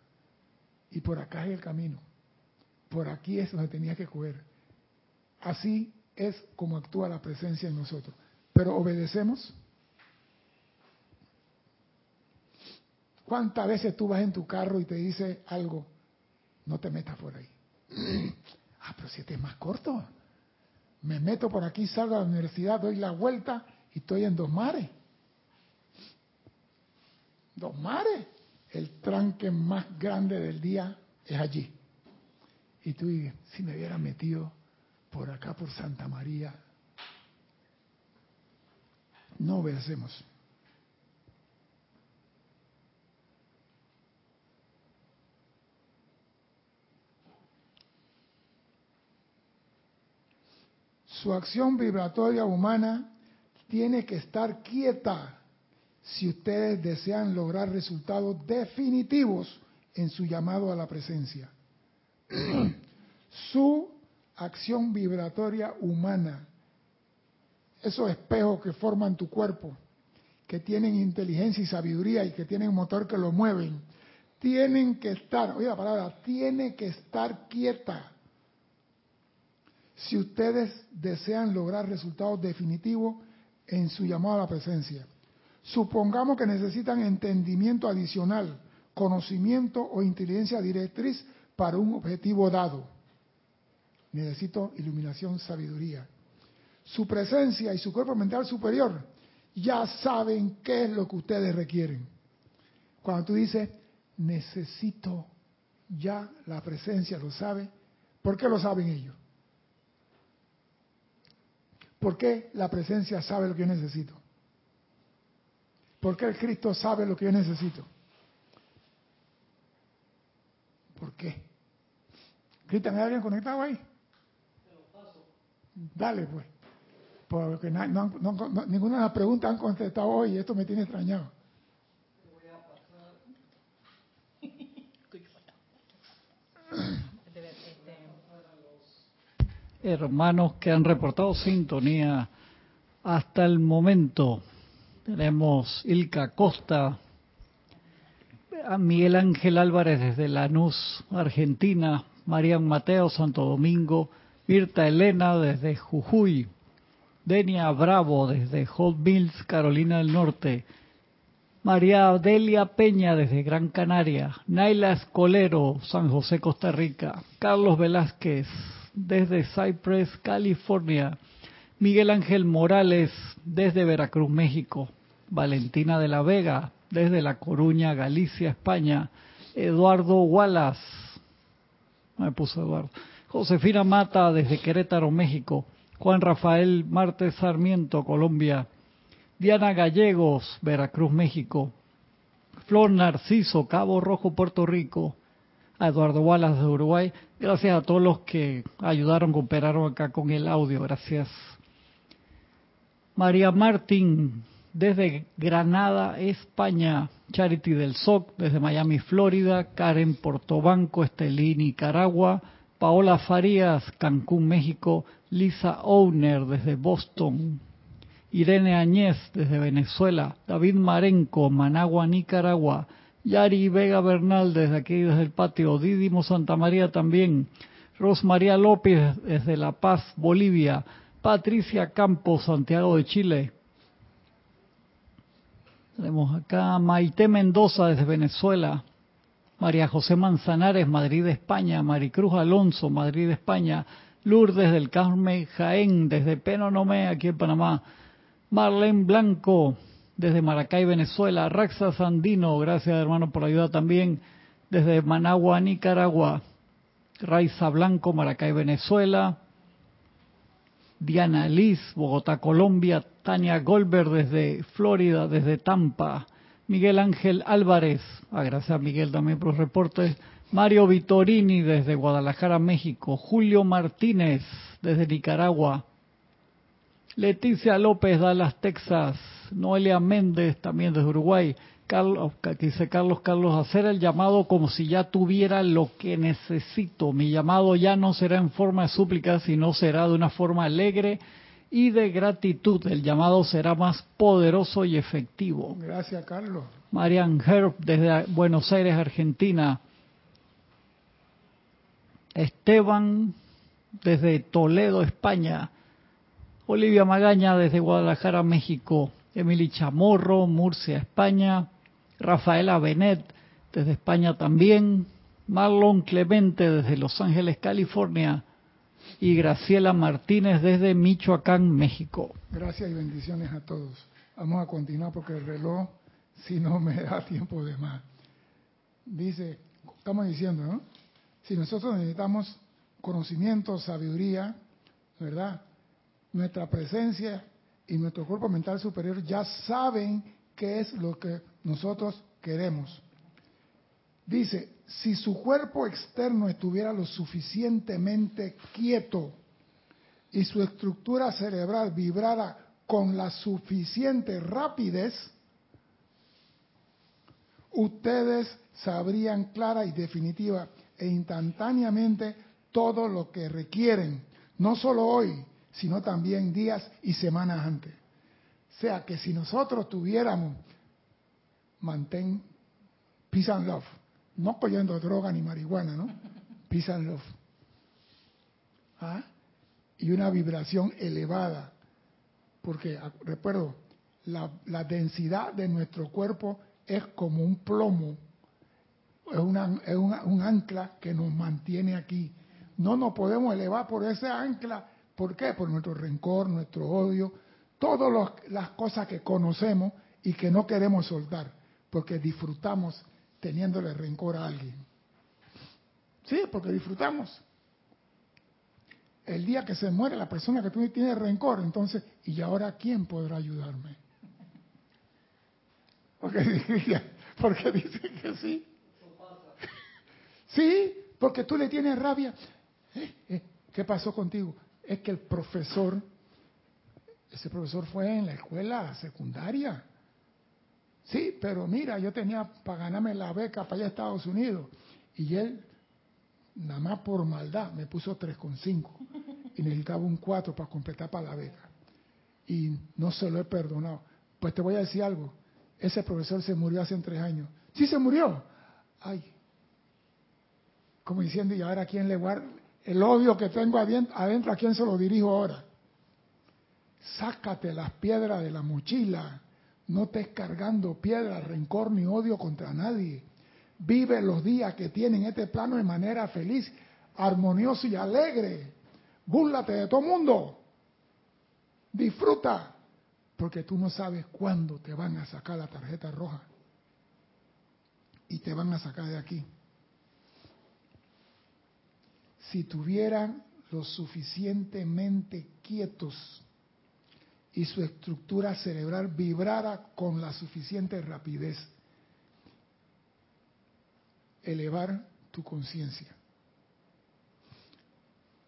Y por acá es el camino. Por aquí es donde tenía que coger. Así es como actúa la presencia en nosotros. Pero obedecemos. ¿Cuántas veces tú vas en tu carro y te dice algo? No te metas por ahí. ah, pero si este es más corto me meto por aquí, salgo a la universidad, doy la vuelta y estoy en Dos Mares. Dos Mares, el tranque más grande del día es allí. Y tú dices, si me hubiera metido por acá, por Santa María, no obedecemos. su acción vibratoria humana tiene que estar quieta si ustedes desean lograr resultados definitivos en su llamado a la presencia. su acción vibratoria humana, esos espejos que forman tu cuerpo, que tienen inteligencia y sabiduría y que tienen un motor que lo mueven, tienen que estar, oye la palabra, tiene que estar quieta si ustedes desean lograr resultados definitivos en su llamado a la presencia. Supongamos que necesitan entendimiento adicional, conocimiento o inteligencia directriz para un objetivo dado. Necesito iluminación, sabiduría. Su presencia y su cuerpo mental superior ya saben qué es lo que ustedes requieren. Cuando tú dices, necesito, ya la presencia lo sabe. ¿Por qué lo saben ellos? ¿Por qué la presencia sabe lo que yo necesito? ¿Por qué el Cristo sabe lo que yo necesito? ¿Por qué? Cristian, ¿hay alguien conectado ahí? Dale, pues. Porque ninguna de las preguntas han contestado hoy y esto me tiene extrañado. Hermanos que han reportado sintonía hasta el momento. Tenemos Ilka Costa, a Miguel Ángel Álvarez desde Lanús, Argentina, Marian Mateo, Santo Domingo, Mirta Elena desde Jujuy, Denia Bravo desde Hot Mills, Carolina del Norte, María Delia Peña desde Gran Canaria, Naila Escolero, San José, Costa Rica, Carlos Velázquez desde Cypress, California, Miguel Ángel Morales desde Veracruz, México, Valentina de la Vega desde La Coruña, Galicia, España, Eduardo Wallace, me puso Eduardo, Josefina Mata desde Querétaro, México, Juan Rafael Martes Sarmiento, Colombia, Diana Gallegos, Veracruz, México, Flor Narciso, Cabo Rojo, Puerto Rico, a Eduardo Wallace de Uruguay. Gracias a todos los que ayudaron, cooperaron acá con el audio. Gracias. María Martín, desde Granada, España. Charity del SOC, desde Miami, Florida. Karen Portobanco, Estelí, Nicaragua. Paola Farías, Cancún, México. Lisa Owner, desde Boston. Irene Añez, desde Venezuela. David Marenco, Managua, Nicaragua. Yari Vega Bernal, desde aquí, desde el patio. Didimo Santa María también. Rosmaría López, desde La Paz, Bolivia. Patricia Campos, Santiago de Chile. Tenemos acá Maite Mendoza desde Venezuela, María José Manzanares, Madrid, España, Maricruz Alonso, Madrid, España, Lourdes del Carmen Jaén, desde Penonomé, aquí en Panamá, Marlene Blanco, desde Maracay, Venezuela, Raxa Sandino, gracias hermano por la ayuda también, desde Managua, Nicaragua, Raiza Blanco, Maracay, Venezuela, Diana Liz, Bogotá, Colombia, Tania Goldberg desde Florida, desde Tampa, Miguel Ángel Álvarez, ah, gracias a Miguel también por los reportes, Mario Vitorini desde Guadalajara, México, Julio Martínez desde Nicaragua, Leticia López, Dallas, Texas, Noelia Méndez también desde Uruguay, Carlos, dice Carlos Carlos, hacer el llamado como si ya tuviera lo que necesito. Mi llamado ya no será en forma de súplica, sino será de una forma alegre y de gratitud. El llamado será más poderoso y efectivo. Gracias, Carlos. Marian Herb desde Buenos Aires, Argentina. Esteban desde Toledo, España. Olivia Magaña desde Guadalajara, México. Emily Chamorro, Murcia, España. Rafaela Benet desde España también, Marlon Clemente desde Los Ángeles, California y Graciela Martínez desde Michoacán, México. Gracias y bendiciones a todos. Vamos a continuar porque el reloj si no me da tiempo de más. Dice, estamos diciendo, ¿no? Si nosotros necesitamos conocimiento, sabiduría, ¿verdad? Nuestra presencia y nuestro cuerpo mental superior ya saben qué es lo que nosotros queremos. Dice, si su cuerpo externo estuviera lo suficientemente quieto y su estructura cerebral vibrara con la suficiente rapidez, ustedes sabrían clara y definitiva e instantáneamente todo lo que requieren, no solo hoy, sino también días y semanas antes. O sea que si nosotros tuviéramos mantén peace and love. No cogiendo droga ni marihuana, ¿no? Peace and love. ¿Ah? Y una vibración elevada. Porque, recuerdo, la, la densidad de nuestro cuerpo es como un plomo, es, una, es un ancla que nos mantiene aquí. No nos podemos elevar por ese ancla. ¿Por qué? Por nuestro rencor, nuestro odio, todas las cosas que conocemos y que no queremos soltar, porque disfrutamos teniéndole rencor a alguien. Sí, porque disfrutamos. El día que se muere la persona que tú tienes rencor, entonces, ¿y ahora quién podrá ayudarme? Porque, porque dice que sí. Sí, porque tú le tienes rabia. Eh, eh, ¿Qué pasó contigo? Es que el profesor, ese profesor fue en la escuela secundaria. Sí, pero mira, yo tenía para ganarme la beca para allá a Estados Unidos. Y él, nada más por maldad, me puso 3,5. Y necesitaba un 4 para completar para la beca. Y no se lo he perdonado. Pues te voy a decir algo. Ese profesor se murió hace tres años. Sí se murió. Ay. Como diciendo, ¿y ahora quién le guardo? El odio que tengo adentro, adentro, ¿a quién se lo dirijo ahora? Sácate las piedras de la mochila. No estés cargando piedras, rencor ni odio contra nadie. Vive los días que tienen este plano de manera feliz, armonioso y alegre. Búrlate de todo mundo. Disfruta. Porque tú no sabes cuándo te van a sacar la tarjeta roja. Y te van a sacar de aquí. Si tuvieran lo suficientemente quietos y su estructura cerebral vibrara con la suficiente rapidez, elevar tu conciencia.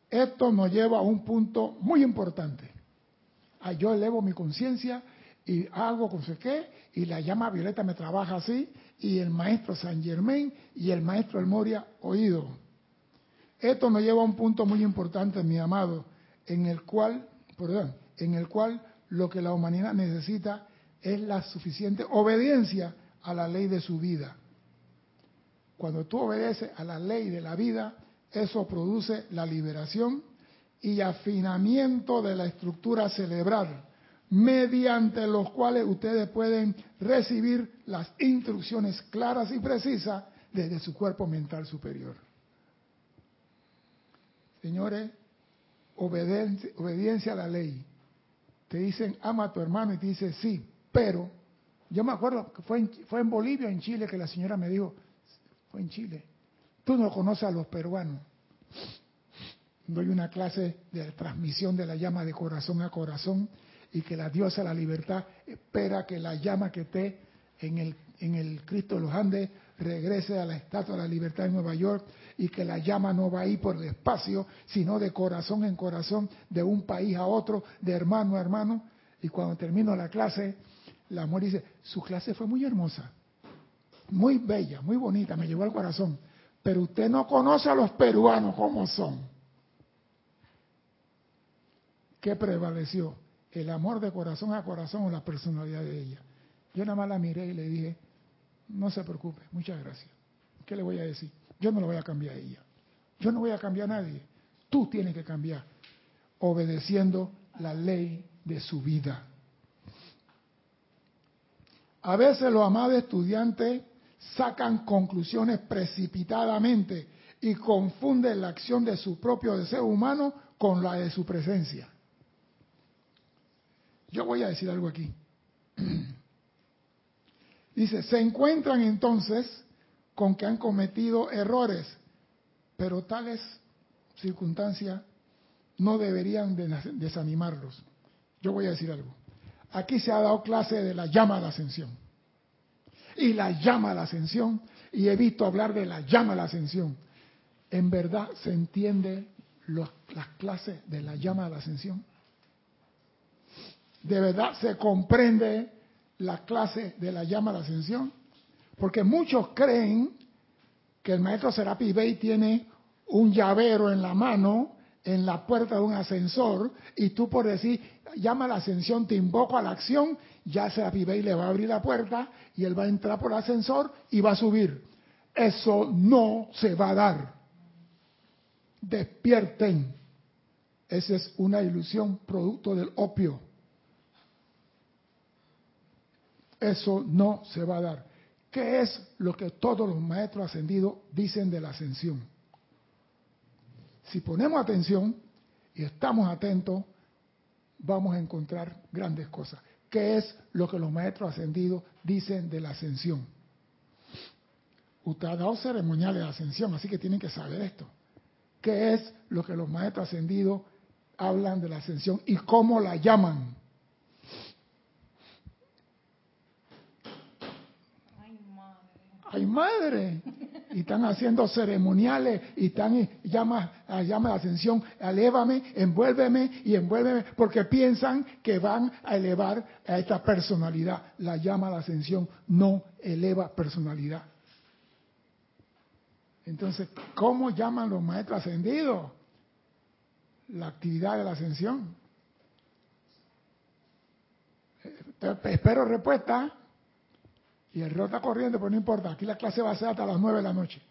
Esto nos lleva a un punto muy importante. Ah, yo elevo mi conciencia y hago con sé qué, y la llama violeta me trabaja así, y el maestro San Germain y el maestro El Moria oído. Esto nos lleva a un punto muy importante, mi amado, en el cual, perdón, en el cual lo que la humanidad necesita es la suficiente obediencia a la ley de su vida. Cuando tú obedeces a la ley de la vida, eso produce la liberación y afinamiento de la estructura cerebral, mediante los cuales ustedes pueden recibir las instrucciones claras y precisas desde su cuerpo mental superior. Señores, obediencia, a la ley. Te dicen, ama a tu hermano y te dice, sí, pero yo me acuerdo que fue en, fue en Bolivia, en Chile, que la señora me dijo, fue en Chile, tú no conoces a los peruanos. Doy una clase de transmisión de la llama de corazón a corazón y que la diosa la libertad espera que la llama que esté en el, en el Cristo de los Andes regrese a la Estatua de la Libertad en Nueva York y que la llama no va a ir por el espacio, sino de corazón en corazón, de un país a otro, de hermano a hermano. Y cuando termino la clase, la mujer dice, su clase fue muy hermosa, muy bella, muy bonita, me llegó al corazón, pero usted no conoce a los peruanos como son. ¿Qué prevaleció? ¿El amor de corazón a corazón o la personalidad de ella? Yo nada más la miré y le dije, no se preocupe, muchas gracias. ¿Qué le voy a decir? Yo no lo voy a cambiar a ella. Yo no voy a cambiar a nadie. Tú tienes que cambiar, obedeciendo la ley de su vida. A veces los amados estudiantes sacan conclusiones precipitadamente y confunden la acción de su propio deseo humano con la de su presencia. Yo voy a decir algo aquí. Dice, se encuentran entonces con que han cometido errores, pero tales circunstancias no deberían de desanimarlos. Yo voy a decir algo. Aquí se ha dado clase de la llama a la ascensión. Y la llama a la ascensión, y he visto hablar de la llama a la ascensión. ¿En verdad se entiende los, las clases de la llama a la ascensión? ¿De verdad se comprende la clase de la llama a la ascensión? Porque muchos creen que el maestro Serapi Bey tiene un llavero en la mano, en la puerta de un ascensor, y tú por decir, llama a la ascensión, te invoco a la acción, ya Serapi Bey le va a abrir la puerta y él va a entrar por el ascensor y va a subir. Eso no se va a dar. Despierten. Esa es una ilusión producto del opio. Eso no se va a dar. ¿Qué es lo que todos los maestros ascendidos dicen de la ascensión? Si ponemos atención y estamos atentos, vamos a encontrar grandes cosas. ¿Qué es lo que los maestros ascendidos dicen de la ascensión? Usted ha dado ceremoniales de ascensión, así que tienen que saber esto. ¿Qué es lo que los maestros ascendidos hablan de la ascensión y cómo la llaman? Ay, madre. Y están haciendo ceremoniales y están llama, llama la ascensión, elévame, envuélveme y envuélveme, porque piensan que van a elevar a esta personalidad. La llama la ascensión no eleva personalidad. Entonces, ¿cómo llaman los maestros ascendidos? La actividad de la ascensión. Eh, espero respuesta. Y el rota corriendo, pues no importa. Aquí la clase va a ser hasta las nueve de la noche.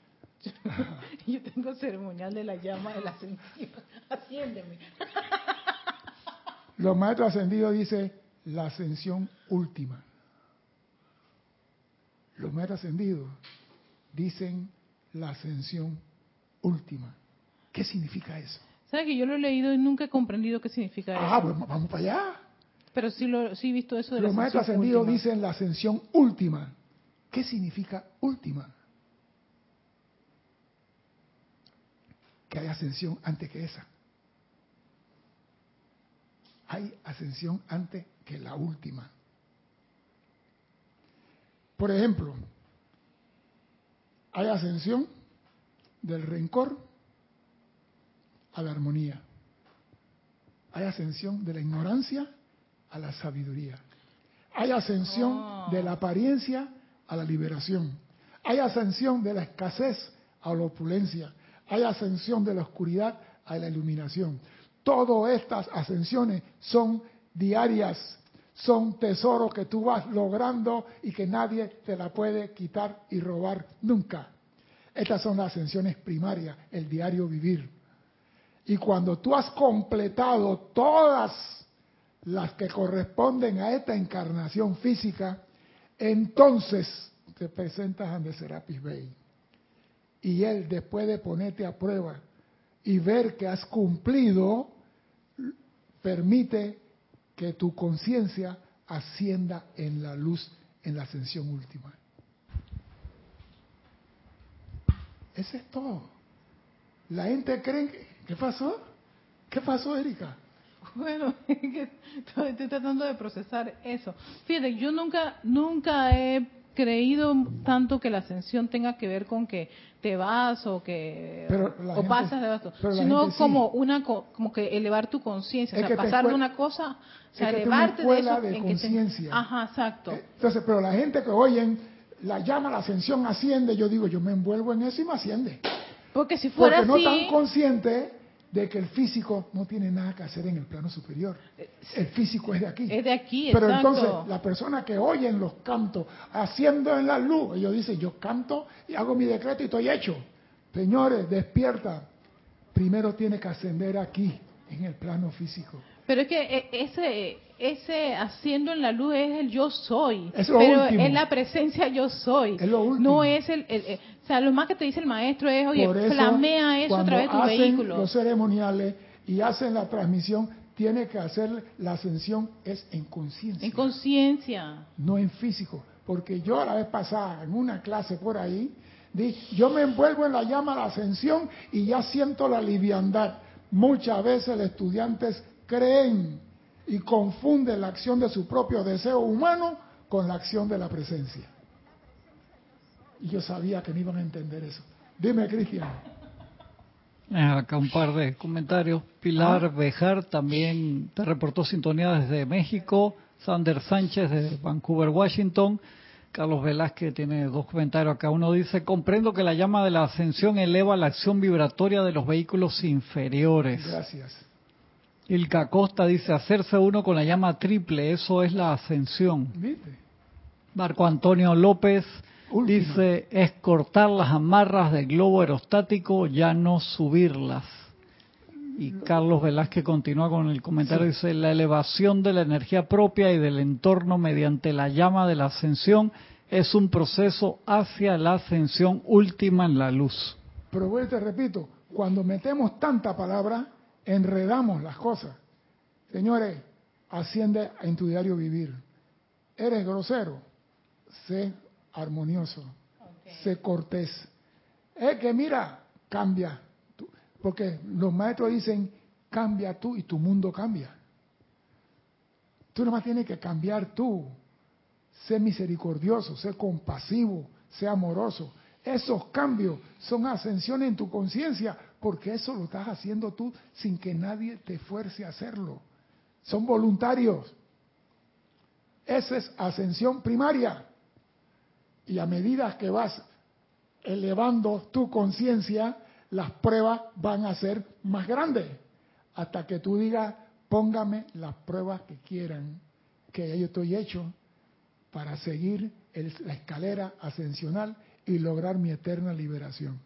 Yo tengo ceremonial de la llama de la ascensión. Asciéndeme. Los maestros ascendidos dicen la ascensión última. Los maestros ascendidos dicen la ascensión última. ¿Qué significa eso? ¿Sabes que yo lo he leído y nunca he comprendido qué significa ah, eso? Ah, pues vamos para allá. Pero sí, lo, sí he visto eso de Los la maestros ascendidos última. dicen la ascensión última. ¿Qué significa última? Que hay ascensión antes que esa. Hay ascensión antes que la última. Por ejemplo, hay ascensión del rencor a la armonía. Hay ascensión de la ignorancia a la sabiduría. Hay ascensión Oh. de la apariencia a la liberación. Hay ascensión de la escasez a la opulencia. Hay ascensión de la oscuridad a la iluminación. Todas estas ascensiones son diarias, son tesoros que tú vas logrando y que nadie te la puede quitar y robar nunca. Estas son las ascensiones primarias, el diario vivir. Y cuando tú has completado todas las que corresponden a esta encarnación física, entonces te presentas ante Serapis Bey. Y él, después de ponerte a prueba y ver que has cumplido, permite que tu conciencia ascienda en la luz, en la ascensión última. Ese es todo. La gente cree que... ¿Qué pasó? ¿Qué pasó, Erika? Bueno, estoy, tratando de procesar eso. Fíjate, yo nunca, nunca he creído tanto que la ascensión tenga que ver con que te vas o que o gente- pasas de sino sí. como una co- como que elevar tu conciencia, o sea, pasar de una cosa, o sea, elevarte de eso de en que te- conciencia. Ajá, exacto. Eh, Entonces, pero la gente que oyen, la llama, la ascensión asciende, yo digo, yo me envuelvo en eso y me asciende. Porque si fuera Porque no tan consciente de que el físico no tiene nada que hacer en el plano superior. El físico es de aquí. es de aquí, Pero exacto. entonces, la persona que oye en los cantos, haciendo en la luz, ellos dicen, yo canto y hago mi decreto y estoy hecho. Señores, despierta. Primero tiene que ascender aquí, en el plano físico. Pero es que eh, ese, ese haciendo en la luz es el yo soy. Es lo pero último. es la presencia yo soy. Es lo último. No es el, el- el- O sea, lo más que te dice el maestro es, oye, eso, flamea eso a través de tu hacen vehículo. los ceremoniales y hacen la transmisión, tiene que hacer la ascensión es en conciencia. En conciencia. no en físico. Porque yo la vez pasada, en una clase por ahí, dije, yo me envuelvo en la llama de la ascensión y ya siento la liviandad. Muchas veces los estudiantes creen y confunden la acción de su propio deseo humano con la acción de la presencia. Y yo sabía que no iban a entender eso. Dime, Cristian. Eh, Acá un par de comentarios. Pilar Ah. Bejar también te reportó sintonía desde México. Sander Sánchez de Vancouver, Washington. Carlos Velázquez tiene dos comentarios acá. Uno dice, comprendo que la llama de la ascensión eleva la acción vibratoria de los vehículos inferiores. Gracias. Ilka Costa dice, hacerse uno con la llama triple, eso es la ascensión. ¿Viste? Marco Antonio López. Dice, es cortar las amarras del globo aerostático, ya no subirlas. Y Carlos Velázquez continúa con el comentario, dice, la elevación de la energía propia y del entorno mediante la llama de la ascensión es un proceso hacia la ascensión última en la luz. Pero vuelvo te repito, cuando metemos tanta palabra, enredamos las cosas. Señores, asciende en tu diario vivir. Eres grosero, sé armonioso, sé cortés. Es que mira, cambia. Porque los maestros dicen, cambia tú y tu mundo cambia. Tú nomás tienes que cambiar tú. Sé misericordioso, sé compasivo, sé amoroso. Esos cambios son ascensiones en tu conciencia, porque eso lo estás haciendo tú sin que nadie te fuerce a hacerlo. Son voluntarios. Esa es ascensión primaria. Y a medida que vas elevando tu conciencia, las pruebas van a ser más grandes. Hasta que tú digas, póngame las pruebas que quieran, que yo estoy hecho para seguir la escalera ascensional y lograr mi eterna liberación.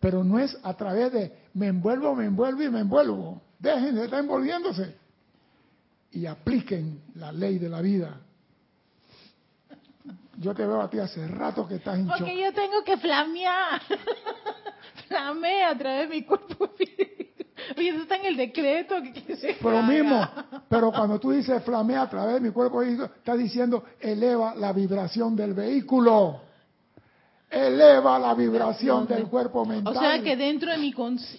Pero no es a través de me envuelvo, me envuelvo y me envuelvo. Dejen de estar envolviéndose y apliquen la ley de la vida. Yo te veo a ti hace rato que estás hinchado. Porque yo tengo que flamear. Flamea a través de mi cuerpo Oye, eso está en el decreto. Que se pero mismo, pero cuando tú dices flamea a través de mi cuerpo estás diciendo eleva la vibración del vehículo eleva la vibración del cuerpo mental. O sea que dentro de mi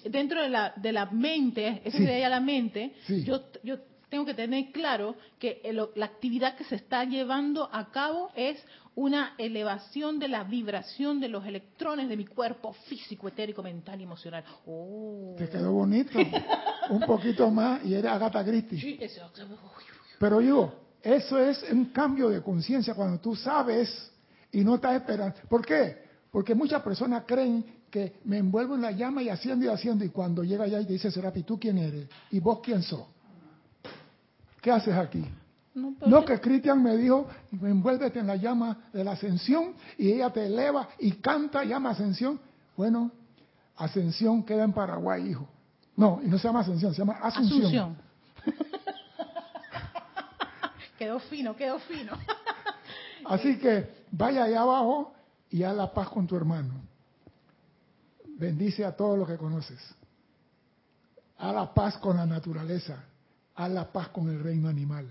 dentro de la, de la mente, esa sería la mente, yo, yo tengo que tener claro que la actividad que se está llevando a cabo es una elevación de la vibración de los electrones de mi cuerpo físico, etérico, mental y emocional. Oh. Te quedó bonito. un poquito más y eres Agatha Christie. Sí, eso. Pero yo, eso es un cambio de conciencia cuando tú sabes y no estás esperando. ¿Por qué? Porque muchas personas creen que me envuelvo en la llama y haciendo y haciendo, y cuando llega allá y te dice Serapi, ¿tú quién eres? ¿Y vos quién sos? ¿Qué haces aquí? No, no, que Cristian me dijo, envuélvete en la llama de la ascensión y ella te eleva y canta llama ascensión. Bueno, ascensión queda en Paraguay, hijo. No, y no se llama ascensión, se llama asunción. asunción. quedó fino, quedó fino. Así que vaya allá abajo y haz la paz con tu hermano. Bendice a todos los que conoces. Haz la paz con la naturaleza. Haz la paz con el reino animal.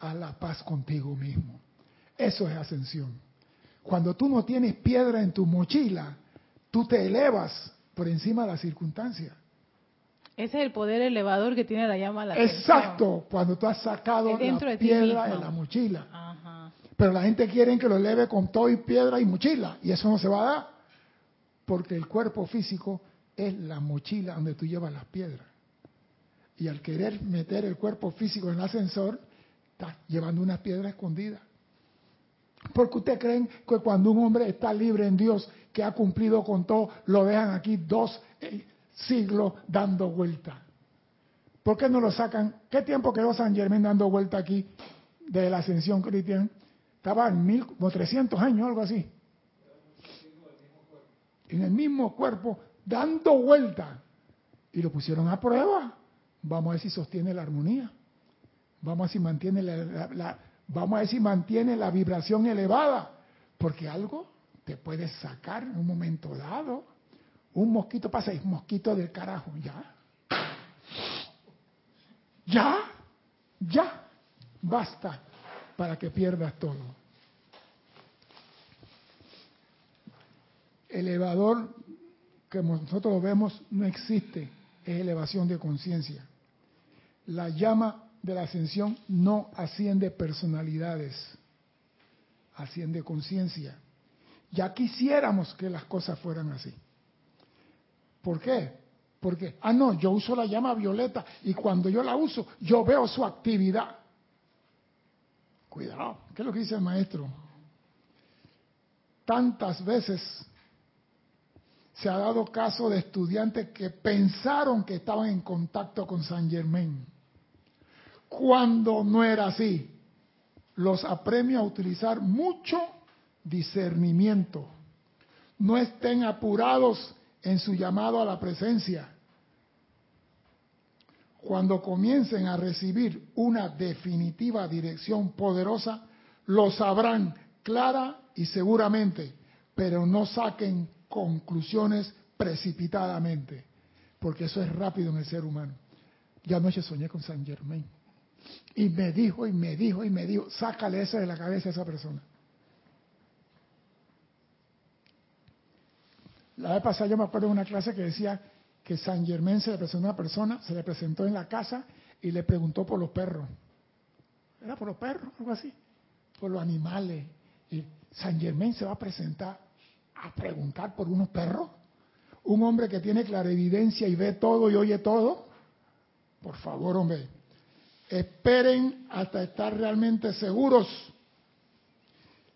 Haz la paz contigo mismo. Eso es ascensión. Cuando tú no tienes piedra en tu mochila, tú te elevas por encima de las circunstancias. Ese es el poder elevador que tiene la llama la Exacto, cuando tú has sacado la piedra de la mochila. Pero la gente quiere que lo eleve con todo y piedra y mochila. Y eso no se va a dar. Porque el cuerpo físico es la mochila donde tú llevas las piedras. Y al querer meter el cuerpo físico en el ascensor, está llevando una piedra escondida. Porque ustedes creen que cuando un hombre está libre en Dios, que ha cumplido con todo, lo dejan aquí dos eh, siglos dando vuelta. ¿Por qué no lo sacan? ¿Qué tiempo quedó San Germán dando vuelta aquí de la ascensión cristiana? Estaba en mil, como 300 años, algo así. En el mismo cuerpo, dando vuelta. Y lo pusieron a prueba. Vamos a ver si sostiene la armonía. Vamos a ver si mantiene la, vamos a ver si mantiene la vibración elevada. Porque algo te puede sacar en un momento dado. Un mosquito pasa y mosquito del carajo. Ya. Ya. Ya. Basta para que pierdas todo. Elevador que nosotros vemos no existe, es elevación de conciencia. La llama de la ascensión no asciende personalidades, asciende conciencia. Ya quisiéramos que las cosas fueran así. ¿Por qué? Porque, ah, no, yo uso la llama violeta y cuando yo la uso, yo veo su actividad. Cuidado, ¿qué es lo que dice el maestro? Tantas veces se ha dado caso de estudiantes que pensaron que estaban en contacto con San Germain, cuando no era así. Los apremio a utilizar mucho discernimiento. No estén apurados en su llamado a la presencia. Cuando comiencen a recibir una definitiva dirección poderosa, lo sabrán clara y seguramente, pero no saquen conclusiones precipitadamente, porque eso es rápido en el ser humano. Ya anoche soñé con San Germain y me dijo y me dijo y me dijo, sácale eso de la cabeza a esa persona. La vez pasada yo me acuerdo de una clase que decía que San Germain se le presentó a una persona, se le presentó en la casa y le preguntó por los perros. Era por los perros, algo así, por los animales. Y San Germain se va a presentar a preguntar por unos perros. Un hombre que tiene clarividencia y ve todo y oye todo. Por favor, hombre, esperen hasta estar realmente seguros.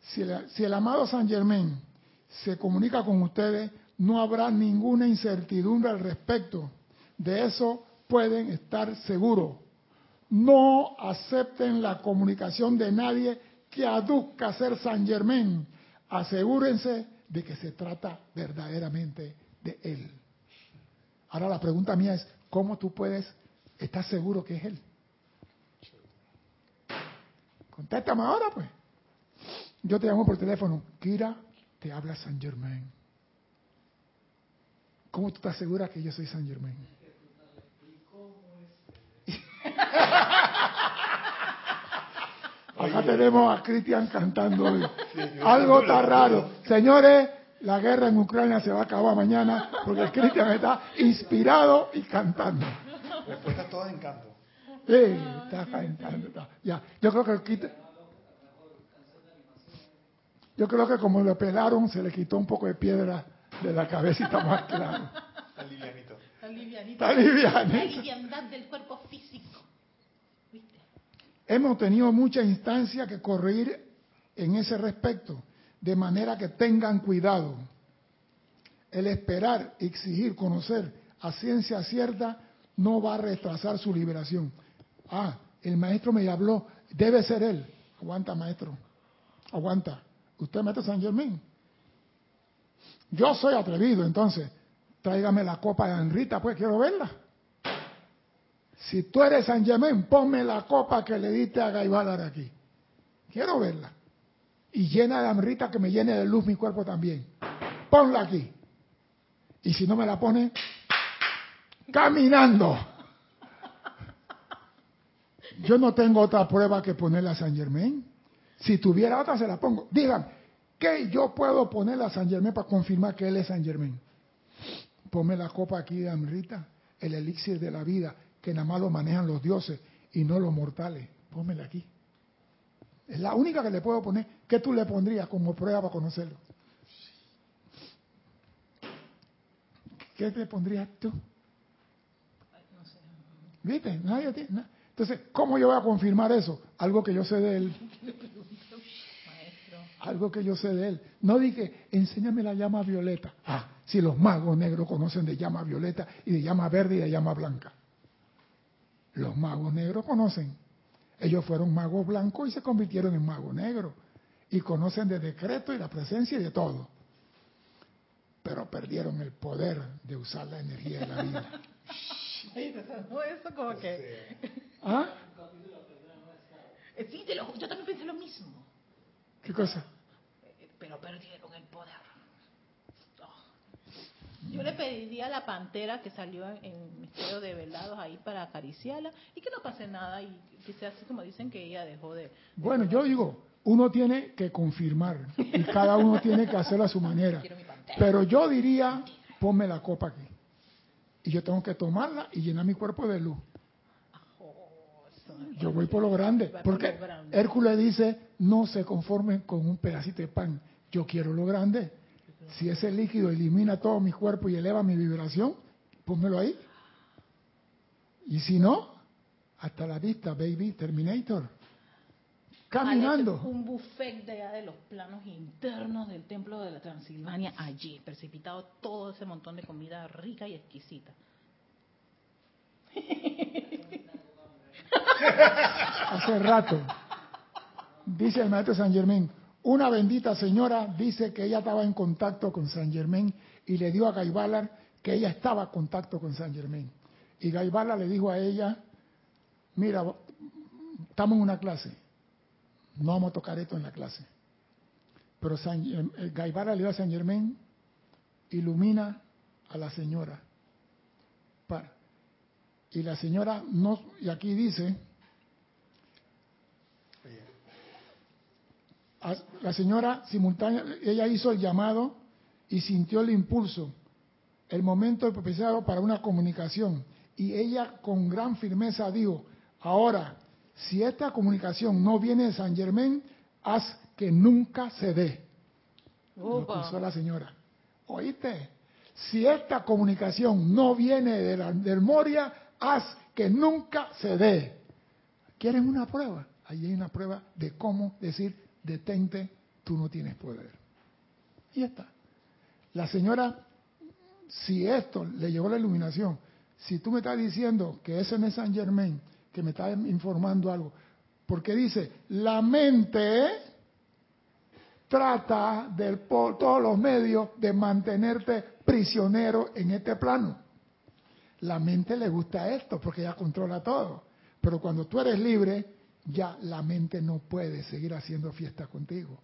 Si, el amado San Germain se comunica con ustedes, no habrá ninguna incertidumbre al respecto. De eso pueden estar seguros. No acepten la comunicación de nadie que aduzca ser San Germain. Asegúrense de que se trata verdaderamente de él. Ahora la pregunta mía es, ¿cómo tú puedes estar seguro que es él? Contéstame ahora, pues. Yo te llamo por teléfono. Kira, te habla San Germain. ¿Cómo tú estás segura que yo soy San Germain? Acá tenemos a Cristian cantando hoy. Algo está raro. Señores, la guerra en Ucrania se va a acabar mañana porque Cristian está inspirado y cantando. Respuesta toda en canto. Sí, está. Ya, yo creo que yo creo que como lo pelaron se le quitó un poco de piedra de la cabecita más claro. Está livianito. Está livianito. Está livianito. La liviandad del cuerpo físico. ¿Viste? Hemos tenido muchas instancias que corregir en ese respecto, de manera que tengan cuidado. El esperar, exigir, conocer a ciencia cierta no va a retrasar su liberación. Ah, el maestro me habló, debe ser él. Aguanta, maestro. Aguanta. Usted mete San Germán. Yo soy atrevido, entonces, tráigame la copa de Anrita, pues quiero verla. Si tú eres San Germán, ponme la copa que le diste a Gaibalar aquí. Quiero verla. Y llena de Anrita que me llene de luz mi cuerpo también. Ponla aquí. Y si no me la pone, caminando. Yo no tengo otra prueba que ponerle a San Germán. Si tuviera otra, se la pongo. Digan, ¿qué yo puedo ponerle a San Germán para confirmar que él es San Germán? Ponme la copa aquí de Amrita, el elixir de la vida, que nada más lo manejan los dioses y no los mortales. Pónmela aquí. Es la única que le puedo poner. ¿Qué tú le pondrías como prueba para conocerlo? ¿Qué te pondrías tú? ¿Viste? Nadie tiene. na- Entonces, ¿cómo yo voy a confirmar eso? Algo que yo sé de él. Maestro. Algo que yo sé de él. No dije, enséñame la llama violeta. Ah, si los magos negros conocen de llama violeta y de llama verde y de llama blanca. Los magos negros conocen. Ellos fueron magos blancos y se convirtieron en magos negros. Y conocen de decreto y la presencia y de todo. Pero perdieron el poder de usar la energía de la vida. Eso como que... ¿Ah? Eh, Sí, te lo- yo también pensé lo mismo. ¿Qué cosa? Eh, Pero perdieron el poder. Oh. Yo le pediría a la pantera que salió en, en Misterio de Velados ahí para acariciarla y que no pase nada y que sea así como dicen que ella dejó de... Bueno, yo digo, uno tiene que confirmar y cada uno tiene que hacerlo a su manera. Pero yo diría, ponme la copa aquí. Y yo tengo que tomarla y llenar mi cuerpo de luz. Yo voy por lo grande. Porque. Hércules dice, no se conformen con un pedacito de pan. Yo quiero lo grande. Si ese líquido elimina todo mi cuerpo y eleva mi vibración, pónmelo ahí. Y si no, hasta la vista, baby, Terminator. Caminando. Un buffet de allá de los planos internos del templo de la Transilvania allí, precipitado todo ese montón de comida rica y exquisita. hace rato. Dice el maestro San Germán, una bendita señora dice que ella estaba en contacto con San Germán y le dio a Gaibalar que ella estaba en contacto con San Germán. Y Gaibala le dijo a ella, mira, estamos en una clase, no vamos a tocar esto en la clase. Pero San, eh, Gaibala le dio a San Germán, ilumina a la señora. Para. Y la señora, no, y aquí dice, la señora simultánea, ella hizo el llamado y sintió el impulso, el momento propiciado para una comunicación. Y ella con gran firmeza dijo, ahora, si esta comunicación no viene de San Germán, haz que nunca se dé. Lo puso la señora. ¿Oíste? Si esta comunicación no viene de la, del Moria, haz que nunca se dé. ¿Quieren una prueba? Ahí hay una prueba de cómo decir, detente, tú no tienes poder. Y está. La señora, si esto le llegó la iluminación, si tú me estás diciendo que es San Germain, que me está informando algo, porque dice, la mente trata de por todos los medios de mantenerte prisionero en este plano. La mente le gusta esto porque ella controla todo. Pero cuando tú eres libre, ya la mente no puede seguir haciendo fiesta contigo.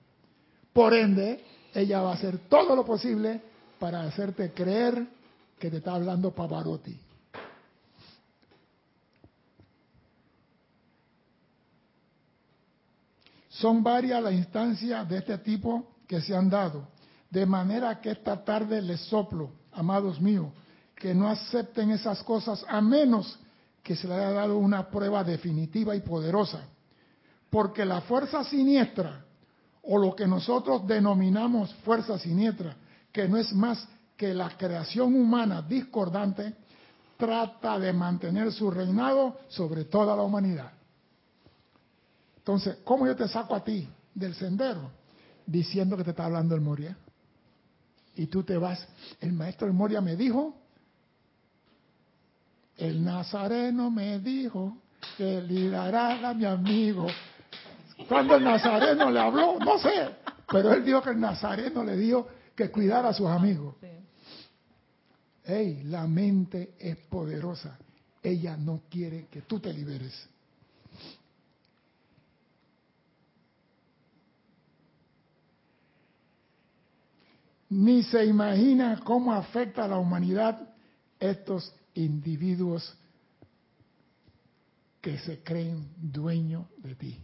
Por ende, ella va a hacer todo lo posible para hacerte creer que te está hablando Pavarotti. Son varias las instancias de este tipo que se han dado, de manera que esta tarde les soplo, amados míos, que no acepten esas cosas a menos que se le haya dado una prueba definitiva y poderosa. Porque la fuerza siniestra, o lo que nosotros denominamos fuerza siniestra, que no es más que la creación humana discordante, trata de mantener su reinado sobre toda la humanidad. Entonces, ¿cómo yo te saco a ti del sendero? Diciendo que te está hablando el Moria. Y tú te vas. El maestro del Moria me dijo el nazareno me dijo que liderara a mi amigo. Cuando el nazareno le habló, no sé, pero él dijo que el nazareno le dijo que cuidara a sus amigos. Hey, la mente es poderosa. Ella no quiere que tú te liberes. Ni se imagina cómo afecta a la humanidad estos individuos que se creen dueños de ti.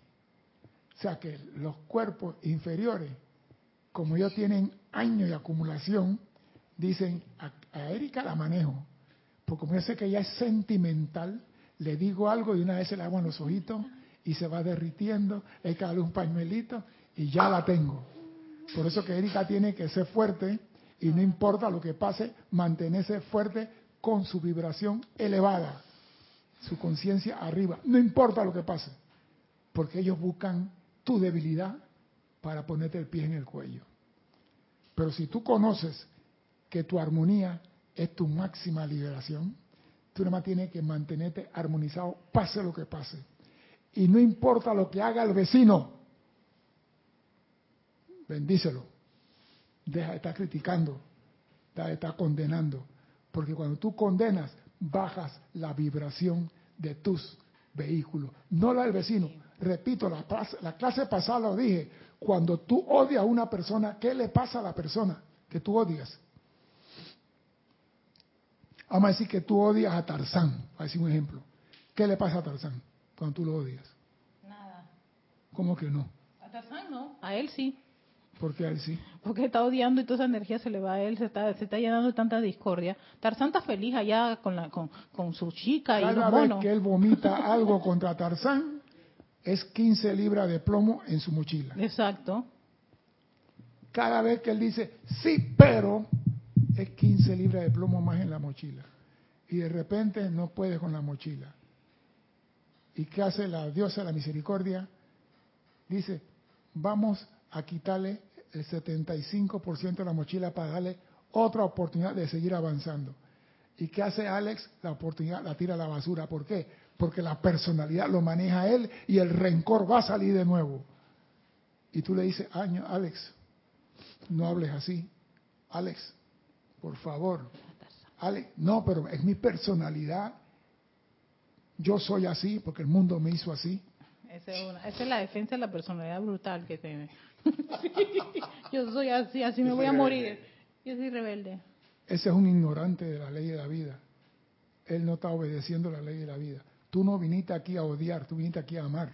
O sea que los cuerpos inferiores, como ellos tienen años de acumulación, dicen, a, Erika la manejo, porque como yo sé que ella es sentimental, le digo algo y una vez se le hago en los ojitos y se va derritiendo, hay que darle un pañuelito y ya la tengo. Por eso que Erika tiene que ser fuerte y no importa lo que pase, mantenerse fuerte con su vibración elevada, su conciencia arriba, no importa lo que pase, porque ellos buscan tu debilidad para ponerte el pie en el cuello. Pero si tú conoces que tu armonía es tu máxima liberación, tú nada más tienes que mantenerte armonizado, pase lo que pase. Y no importa lo que haga el vecino, bendícelo. Deja de estar criticando, deja de estar condenando. Porque cuando tú condenas, bajas la vibración de tus vehículos, no la del vecino. Repito, la, la clase pasada lo dije, cuando tú odias a una persona, ¿qué le pasa a la persona que tú odias? Vamos a decir que tú odias a Tarzán, a decir un ejemplo. ¿Qué le pasa a Tarzán cuando tú lo odias? Nada. ¿Cómo que no? A Tarzán no, a él sí. ¿Por qué a él sí? Porque está odiando y toda esa energía se le va a él, se está, se está llenando de tanta discordia. Tarzán está feliz allá con, la, con, con su chica y los Cada vez que él vomita algo contra Tarzán, es 15 libras de plomo en su mochila. Exacto. Cada vez que él dice, sí, pero, es 15 libras de plomo más en la mochila. Y de repente no puede con la mochila. ¿Y qué hace la diosa de la misericordia? Dice, vamos a quitarle el 75% de la mochila para darle otra oportunidad de seguir avanzando. ¿Y qué hace Alex? La oportunidad la tira a la basura. ¿Por qué? Porque la personalidad lo maneja él y el rencor va a salir de nuevo. Y tú le dices, Año, Alex, no hables así. Alex, por favor. Alex, no, pero es mi personalidad yo soy así porque el mundo me hizo así. Esa es, una- esa es la defensa de la personalidad brutal que tiene. Yo soy así, así me voy a morir. Yo soy rebelde. Ese es un ignorante de la ley de la vida. Él no está obedeciendo la ley de la vida. Tú no viniste aquí a odiar, tú viniste aquí a amar.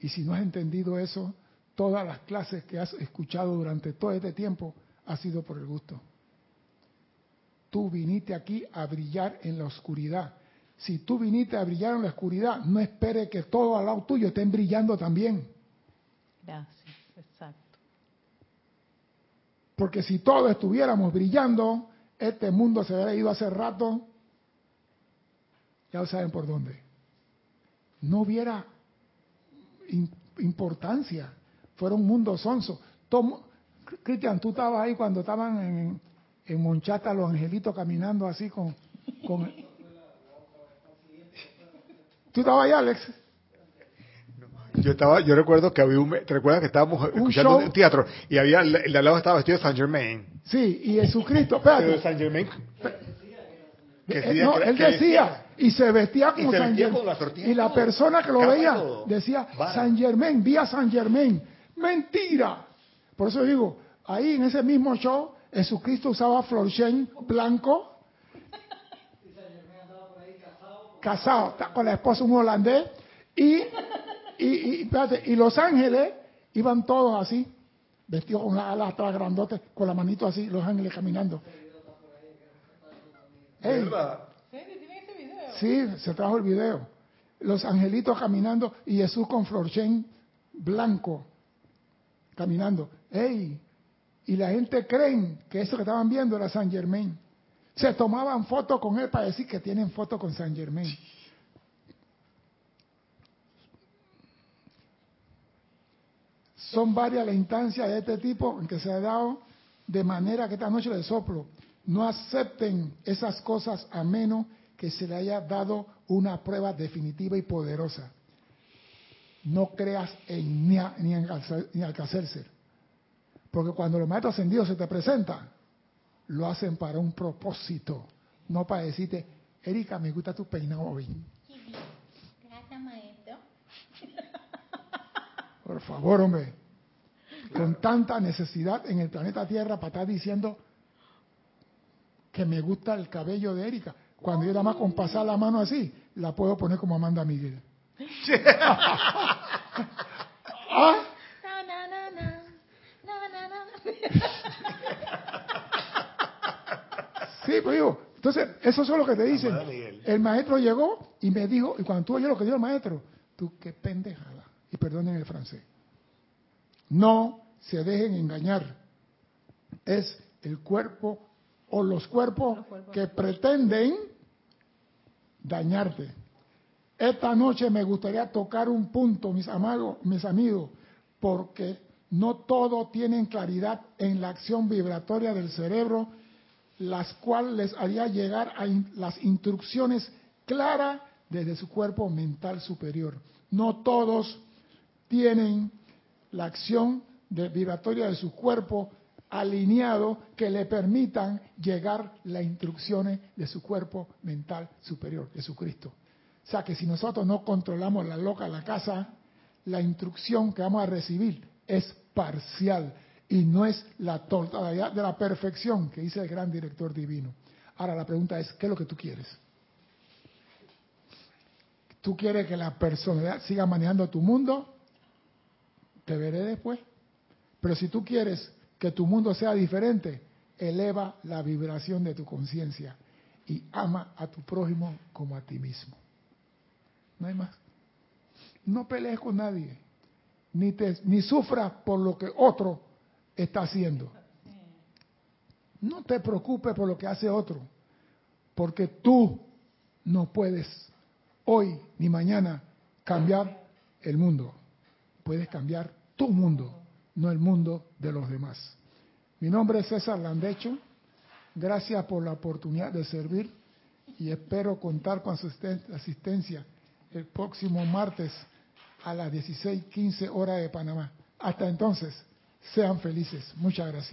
Y si no has entendido eso, todas las clases que has escuchado durante todo este tiempo ha sido por el gusto. Tú viniste aquí a brillar en la oscuridad. Si tú viniste a brillar en la oscuridad, no espere que todo al lado tuyo estén brillando también. Gracias, exacto. Porque si todos estuviéramos brillando, este mundo se hubiera ido hace rato. Ya saben por dónde. No hubiera importancia. Fuera un mundo sonso. Cristian, tú estabas ahí cuando estaban en, en Monchata los angelitos caminando así con... con... ¿Tú estabas ahí, Alex? Yo estaba, yo recuerdo que había un, ¿te recuerdas que estábamos escuchando show. un teatro y había, el el de al lado estaba vestido de Saint Germain. Sí, y Jesucristo, Pero espérate. de Saint Germain. Que Eh, decía no, que- él que decía, y se vestía como se San Germain. Y la persona que lo veía todo. decía, Vara. San Germain, vía San Germain. Mentira. Por eso digo, ahí en ese mismo show, Jesucristo usaba florchen blanco, casado, está con la esposa un holandés, y, y, y, espérate, y los ángeles iban todos así, vestidos con las alas atrás grandotes, con la manito así, los ángeles caminando. Ey, ¿Verdad? ¿Tienen ese video? Sí, se trajo el video. Los angelitos caminando y Jesús con florchen blanco caminando. ¡Ey! Y la gente creen que eso que estaban viendo era San Germain. Se tomaban fotos con él para decir que tienen fotos con San Germain. Son varias las instancias de este tipo en que se ha dado de manera que esta noche les soplo. No acepten esas cosas a menos que se le haya dado una prueba definitiva y poderosa. No creas en ni, a- ni en Alca- ni Alcacelser. Porque cuando los maestros ascendidos se te presentan, lo hacen para un propósito, no para decirte, Erika, me gusta tu peinado hoy. Gracias, maestro. Por favor, hombre. Con tanta necesidad en el planeta Tierra para estar diciendo que me gusta el cabello de Erika. Cuando yo nada más con pasar la mano así, la puedo poner como Amanda Miguel. ¿Ah? Sí, pues digo, entonces, eso es lo que te dicen. El maestro llegó y me dijo, y cuando tú oyes lo que dijo el maestro, tú qué pendejada, y perdonen el francés. No se dejen engañar. Es el cuerpo o los cuerpos Los cuerpos. que pretenden dañarte. Esta noche me gustaría tocar un punto, mis amigos, mis amigos, porque no todo tienen claridad en la acción vibratoria del cerebro, las cuales les haría llegar a in- las instrucciones claras desde su cuerpo mental superior. No todos tienen la acción de- vibratoria de su cuerpo alineado que le permitan llegar las instrucciones de su cuerpo mental superior, Jesucristo. O sea que si nosotros no controlamos la loca la casa, la instrucción que vamos a recibir es parcial y no es la totalidad de la perfección que dice el gran director divino. Ahora la pregunta es, ¿qué es lo que tú quieres? ¿Tú quieres que la personalidad siga manejando tu mundo? Te veré después. Pero si tú quieres que tu mundo sea diferente, eleva la vibración de tu conciencia y ama a tu prójimo como a ti mismo. No hay más. No pelees con nadie, ni, te, ni sufras por lo que otro está haciendo. No te preocupes por lo que hace otro, porque tú no puedes hoy ni mañana cambiar el mundo. Puedes cambiar tu mundo, no el mundo de los demás. Mi nombre es César Landecho. Gracias por la oportunidad de servir y espero contar con su asisten- asistencia el próximo martes a las 16:15 horas de Panamá. Hasta entonces, sean felices. Muchas gracias.